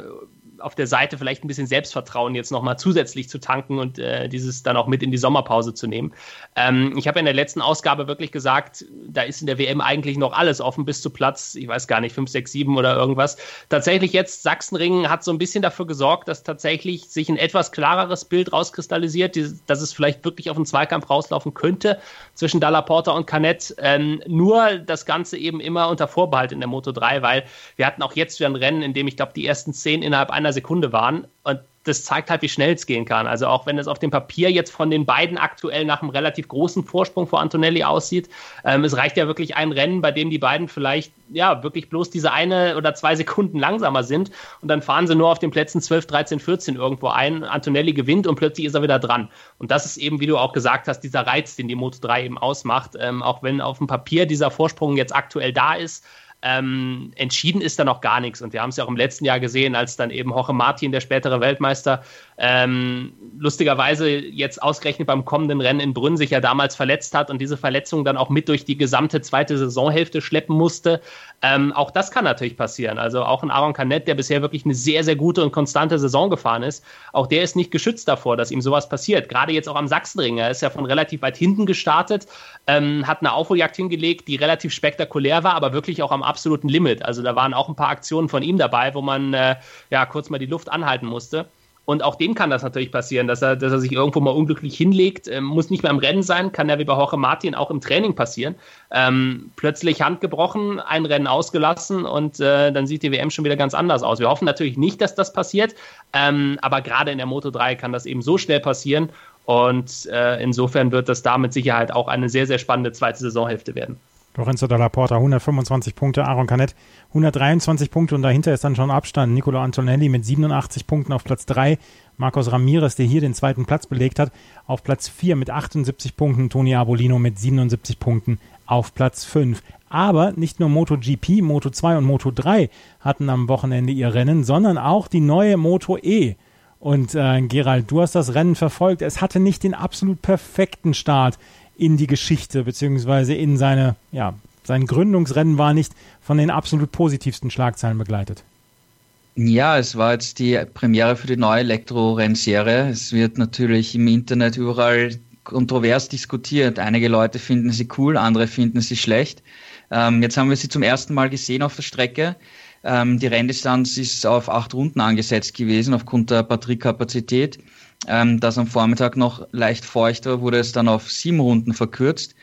auf der Seite vielleicht ein bisschen Selbstvertrauen jetzt nochmal zusätzlich zu tanken und äh, dieses dann auch mit in die Sommerpause zu nehmen. Ähm, ich habe in der letzten Ausgabe wirklich gesagt, da ist in der WM eigentlich noch alles offen bis zu Platz, ich weiß gar nicht, 5, 6, 7 oder irgendwas. Tatsächlich jetzt Sachsenring hat so ein bisschen dafür gesorgt, dass tatsächlich sich ein etwas klareres Bild rauskristallisiert, dass es vielleicht wirklich auf einen Zweikampf rauslaufen könnte zwischen Dalla Porta und Canet. Ähm, nur das Ganze eben immer unter Vorbehalt in der Moto 3, weil wir hatten auch jetzt wieder ein Rennen, in dem ich glaube, die ersten zehn innerhalb einer Sekunde waren. Und das zeigt halt, wie schnell es gehen kann. Also auch wenn es auf dem Papier jetzt von den beiden aktuell nach einem relativ großen Vorsprung vor Antonelli aussieht, ähm, es reicht ja wirklich ein Rennen, bei dem die beiden vielleicht ja wirklich bloß diese eine oder zwei Sekunden langsamer sind und dann fahren sie nur auf den Plätzen 12, 13, 14 irgendwo ein. Antonelli gewinnt und plötzlich ist er wieder dran. Und das ist eben, wie du auch gesagt hast, dieser Reiz, den die Moto 3 eben ausmacht. Ähm, auch wenn auf dem Papier dieser Vorsprung jetzt aktuell da ist, ähm, entschieden ist da noch gar nichts. Und wir haben es ja auch im letzten Jahr gesehen, als dann eben Jorge Martin, der spätere Weltmeister, ähm, lustigerweise jetzt ausgerechnet beim kommenden Rennen in Brünn sich ja damals verletzt hat und diese Verletzung dann auch mit durch die gesamte zweite Saisonhälfte schleppen musste. Ähm, auch das kann natürlich passieren. Also auch ein Aaron Canet, der bisher wirklich eine sehr, sehr gute und konstante Saison gefahren ist, auch der ist nicht geschützt davor, dass ihm sowas passiert. Gerade jetzt auch am Sachsenring. Er ist ja von relativ weit hinten gestartet, ähm, hat eine Aufholjagd hingelegt, die relativ spektakulär war, aber wirklich auch am absoluten Limit. Also da waren auch ein paar Aktionen von ihm dabei, wo man äh, ja kurz mal die Luft anhalten musste. Und auch dem kann das natürlich passieren, dass er, dass er sich irgendwo mal unglücklich hinlegt. Ähm, muss nicht mehr im Rennen sein, kann ja wie bei Jorge Martin auch im Training passieren. Ähm, plötzlich Hand gebrochen, ein Rennen ausgelassen und äh, dann sieht die WM schon wieder ganz anders aus. Wir hoffen natürlich nicht, dass das passiert, ähm, aber gerade in der Moto 3 kann das eben so schnell passieren. Und äh, insofern wird das da mit Sicherheit auch eine sehr, sehr spannende zweite Saisonhälfte werden. Lorenzo Dalla Porta 125 Punkte, Aaron Canet 123 Punkte und dahinter ist dann schon Abstand. Nicolo Antonelli mit 87 Punkten auf Platz 3. Marcos Ramirez, der hier den zweiten Platz belegt hat, auf Platz 4 mit 78 Punkten. Toni Abolino mit 77 Punkten auf Platz 5. Aber nicht nur MotoGP, Moto2 und Moto3 hatten am Wochenende ihr Rennen, sondern auch die neue Moto E. Und äh, Gerald, du hast das Rennen verfolgt. Es hatte nicht den absolut perfekten Start in die Geschichte, beziehungsweise in seine, ja, sein Gründungsrennen war nicht von den absolut positivsten Schlagzeilen begleitet. Ja, es war jetzt die Premiere für die neue Elektro-Rennserie. Es wird natürlich im Internet überall kontrovers diskutiert. Einige Leute finden sie cool, andere finden sie schlecht. Ähm, jetzt haben wir sie zum ersten Mal gesehen auf der Strecke. Ähm, die Renndistanz ist auf acht Runden angesetzt gewesen aufgrund der Batteriekapazität. Ähm, das am Vormittag noch leicht feucht war, wurde es dann auf sieben Runden verkürzt.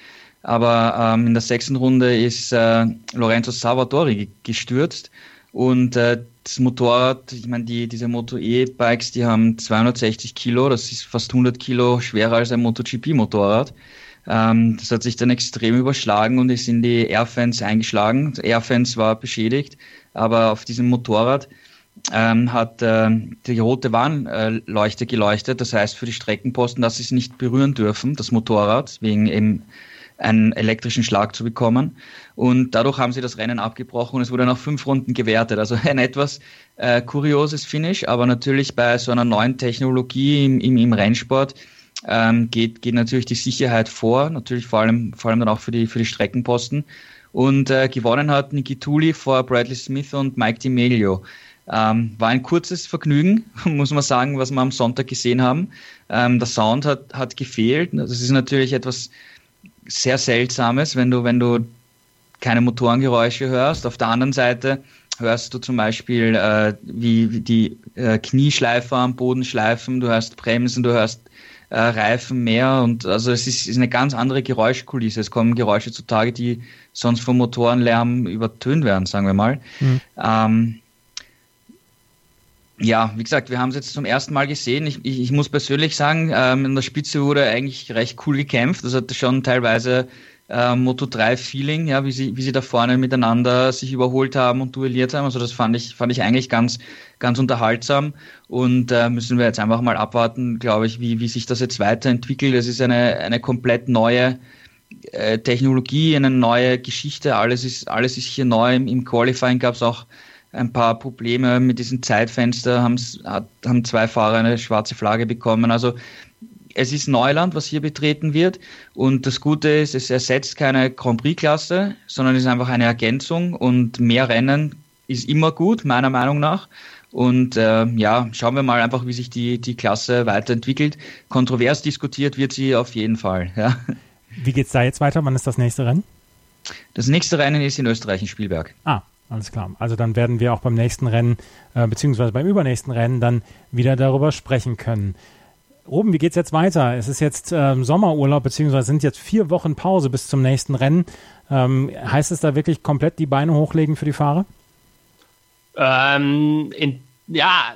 Aber ähm, in der sechsten Runde ist äh, Lorenzo Salvatori gestürzt und äh, das Motorrad, ich meine, die, diese Moto E-Bikes, die haben 260 Kilo, das ist fast 100 Kilo schwerer als ein MotoGP-Motorrad. Ähm, das hat sich dann extrem überschlagen und ist in die Airfans eingeschlagen. Airfans war beschädigt, aber auf diesem Motorrad ähm, hat äh, die rote Warnleuchte geleuchtet. Das heißt für die Streckenposten, dass sie es nicht berühren dürfen, das Motorrad, wegen eben einen elektrischen Schlag zu bekommen. Und dadurch haben sie das Rennen abgebrochen und es wurde nach fünf Runden gewertet. Also ein etwas äh, kurioses Finish, aber natürlich bei so einer neuen Technologie im, im, im Rennsport ähm, geht, geht natürlich die Sicherheit vor, natürlich vor allem, vor allem dann auch für die, für die Streckenposten. Und äh, gewonnen hat Niki Tuli vor Bradley Smith und Mike D'Amelio. Ähm, war ein kurzes Vergnügen, muss man sagen, was wir am Sonntag gesehen haben. Ähm, der Sound hat, hat gefehlt. Das ist natürlich etwas sehr Seltsames, wenn du, wenn du keine Motorengeräusche hörst. Auf der anderen Seite hörst du zum Beispiel, äh, wie, wie die äh, Knieschleifer am Boden schleifen, du hörst Bremsen, du hörst äh, Reifen mehr und also es ist, ist eine ganz andere Geräuschkulisse. Es kommen Geräusche zutage, die sonst vom Motorenlärm übertönt werden, sagen wir mal. Mhm. Ähm, ja, wie gesagt, wir haben es jetzt zum ersten Mal gesehen. Ich, ich, ich muss persönlich sagen, ähm, in der Spitze wurde eigentlich recht cool gekämpft. Das hatte schon teilweise äh, Moto 3 Feeling, ja, wie sie, wie sie da vorne miteinander sich überholt haben und duelliert haben. Also das fand ich, fand ich eigentlich ganz, ganz unterhaltsam. Und äh, müssen wir jetzt einfach mal abwarten, glaube ich, wie, wie sich das jetzt weiterentwickelt. Es ist eine, eine komplett neue äh, Technologie, eine neue Geschichte. Alles ist, alles ist hier neu. Im, im Qualifying gab es auch ein paar Probleme mit diesem Zeitfenster, haben, haben zwei Fahrer eine schwarze Flagge bekommen. Also es ist Neuland, was hier betreten wird. Und das Gute ist, es ersetzt keine Grand Prix-Klasse, sondern ist einfach eine Ergänzung und mehr Rennen ist immer gut, meiner Meinung nach. Und äh, ja, schauen wir mal einfach, wie sich die, die Klasse weiterentwickelt. Kontrovers diskutiert wird sie auf jeden Fall. Ja. Wie geht's da jetzt weiter? Wann ist das nächste Rennen? Das nächste Rennen ist in Österreich in Spielberg. Ah, alles klar. Also dann werden wir auch beim nächsten Rennen, äh, beziehungsweise beim übernächsten Rennen dann wieder darüber sprechen können. Ruben, wie geht's jetzt weiter? Es ist jetzt ähm, Sommerurlaub, beziehungsweise sind jetzt vier Wochen Pause bis zum nächsten Rennen. Ähm, heißt es da wirklich komplett die Beine hochlegen für die Fahrer? Ähm, in, ja,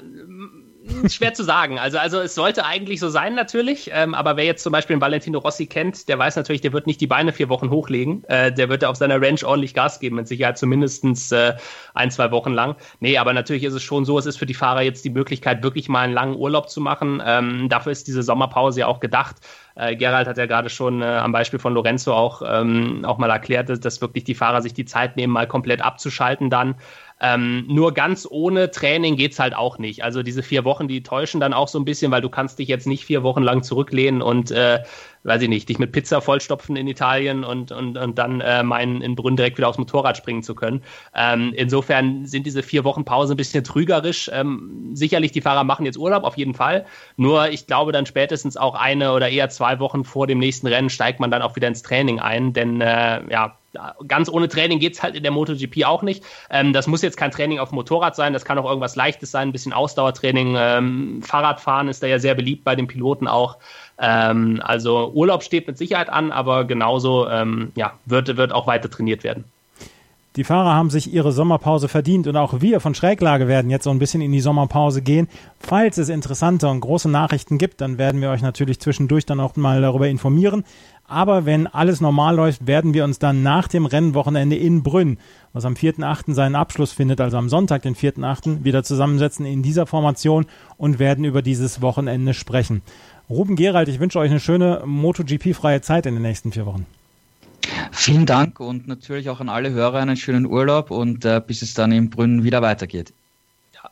schwer zu sagen. Also, also es sollte eigentlich so sein natürlich, ähm, aber wer jetzt zum Beispiel den Valentino Rossi kennt, der weiß natürlich, der wird nicht die Beine vier Wochen hochlegen. Äh, der wird auf seiner Ranch ordentlich Gas geben, mit Sicherheit zumindest äh, ein, zwei Wochen lang. Nee, aber natürlich ist es schon so, es ist für die Fahrer jetzt die Möglichkeit, wirklich mal einen langen Urlaub zu machen. Ähm, dafür ist diese Sommerpause ja auch gedacht. Äh, Gerald hat ja gerade schon äh, am Beispiel von Lorenzo auch, ähm, auch mal erklärt, dass, dass wirklich die Fahrer sich die Zeit nehmen, mal komplett abzuschalten dann. Ähm, nur ganz ohne Training geht's halt auch nicht. Also diese vier Wochen, die täuschen dann auch so ein bisschen, weil du kannst dich jetzt nicht vier Wochen lang zurücklehnen und äh, weiß ich nicht, dich mit Pizza vollstopfen in Italien und, und, und dann äh, meinen, in Brünn direkt wieder aufs Motorrad springen zu können. Ähm, insofern sind diese vier Wochen Pause ein bisschen trügerisch. Ähm, sicherlich, die Fahrer machen jetzt Urlaub, auf jeden Fall. Nur ich glaube, dann spätestens auch eine oder eher zwei Wochen vor dem nächsten Rennen steigt man dann auch wieder ins Training ein, denn äh, ja, ganz ohne Training geht's halt in der MotoGP auch nicht. Ähm, das muss jetzt kein Training auf dem Motorrad sein, das kann auch irgendwas Leichtes sein, ein bisschen Ausdauertraining. Ähm, Fahrradfahren ist da ja sehr beliebt bei den Piloten auch. Ähm, also Urlaub steht mit Sicherheit an, aber genauso ähm, ja, wird, wird auch weiter trainiert werden. Die Fahrer haben sich ihre Sommerpause verdient und auch wir von Schräglage werden jetzt so ein bisschen in die Sommerpause gehen. Falls es interessante und große Nachrichten gibt, dann werden wir euch natürlich zwischendurch dann auch mal darüber informieren. Aber wenn alles normal läuft, werden wir uns dann nach dem Rennwochenende in Brünn, was am 4.8. seinen Abschluss findet, also am Sonntag, den 4.8., wieder zusammensetzen in dieser Formation und werden über dieses Wochenende sprechen. Ruben Gerald, ich wünsche euch eine schöne MotoGP-freie Zeit in den nächsten vier Wochen. Vielen Dank und natürlich auch an alle Hörer einen schönen Urlaub und äh, bis es dann im Brünn wieder weitergeht. Ja,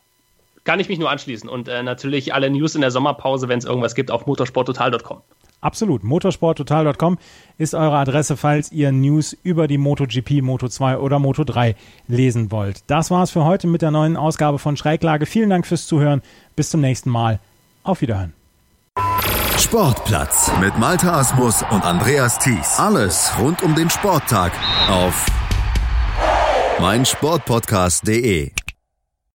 kann ich mich nur anschließen und äh, natürlich alle News in der Sommerpause, wenn es irgendwas gibt, auf motorsporttotal.com. Absolut. Motorsporttotal.com ist eure Adresse, falls ihr News über die MotoGP, Moto2 oder Moto3 lesen wollt. Das war's für heute mit der neuen Ausgabe von Schräglage. Vielen Dank fürs Zuhören. Bis zum nächsten Mal. Auf Wiederhören. Sportplatz mit Malta Asmus und Andreas Thies. Alles rund um den Sporttag auf meinsportpodcast.de.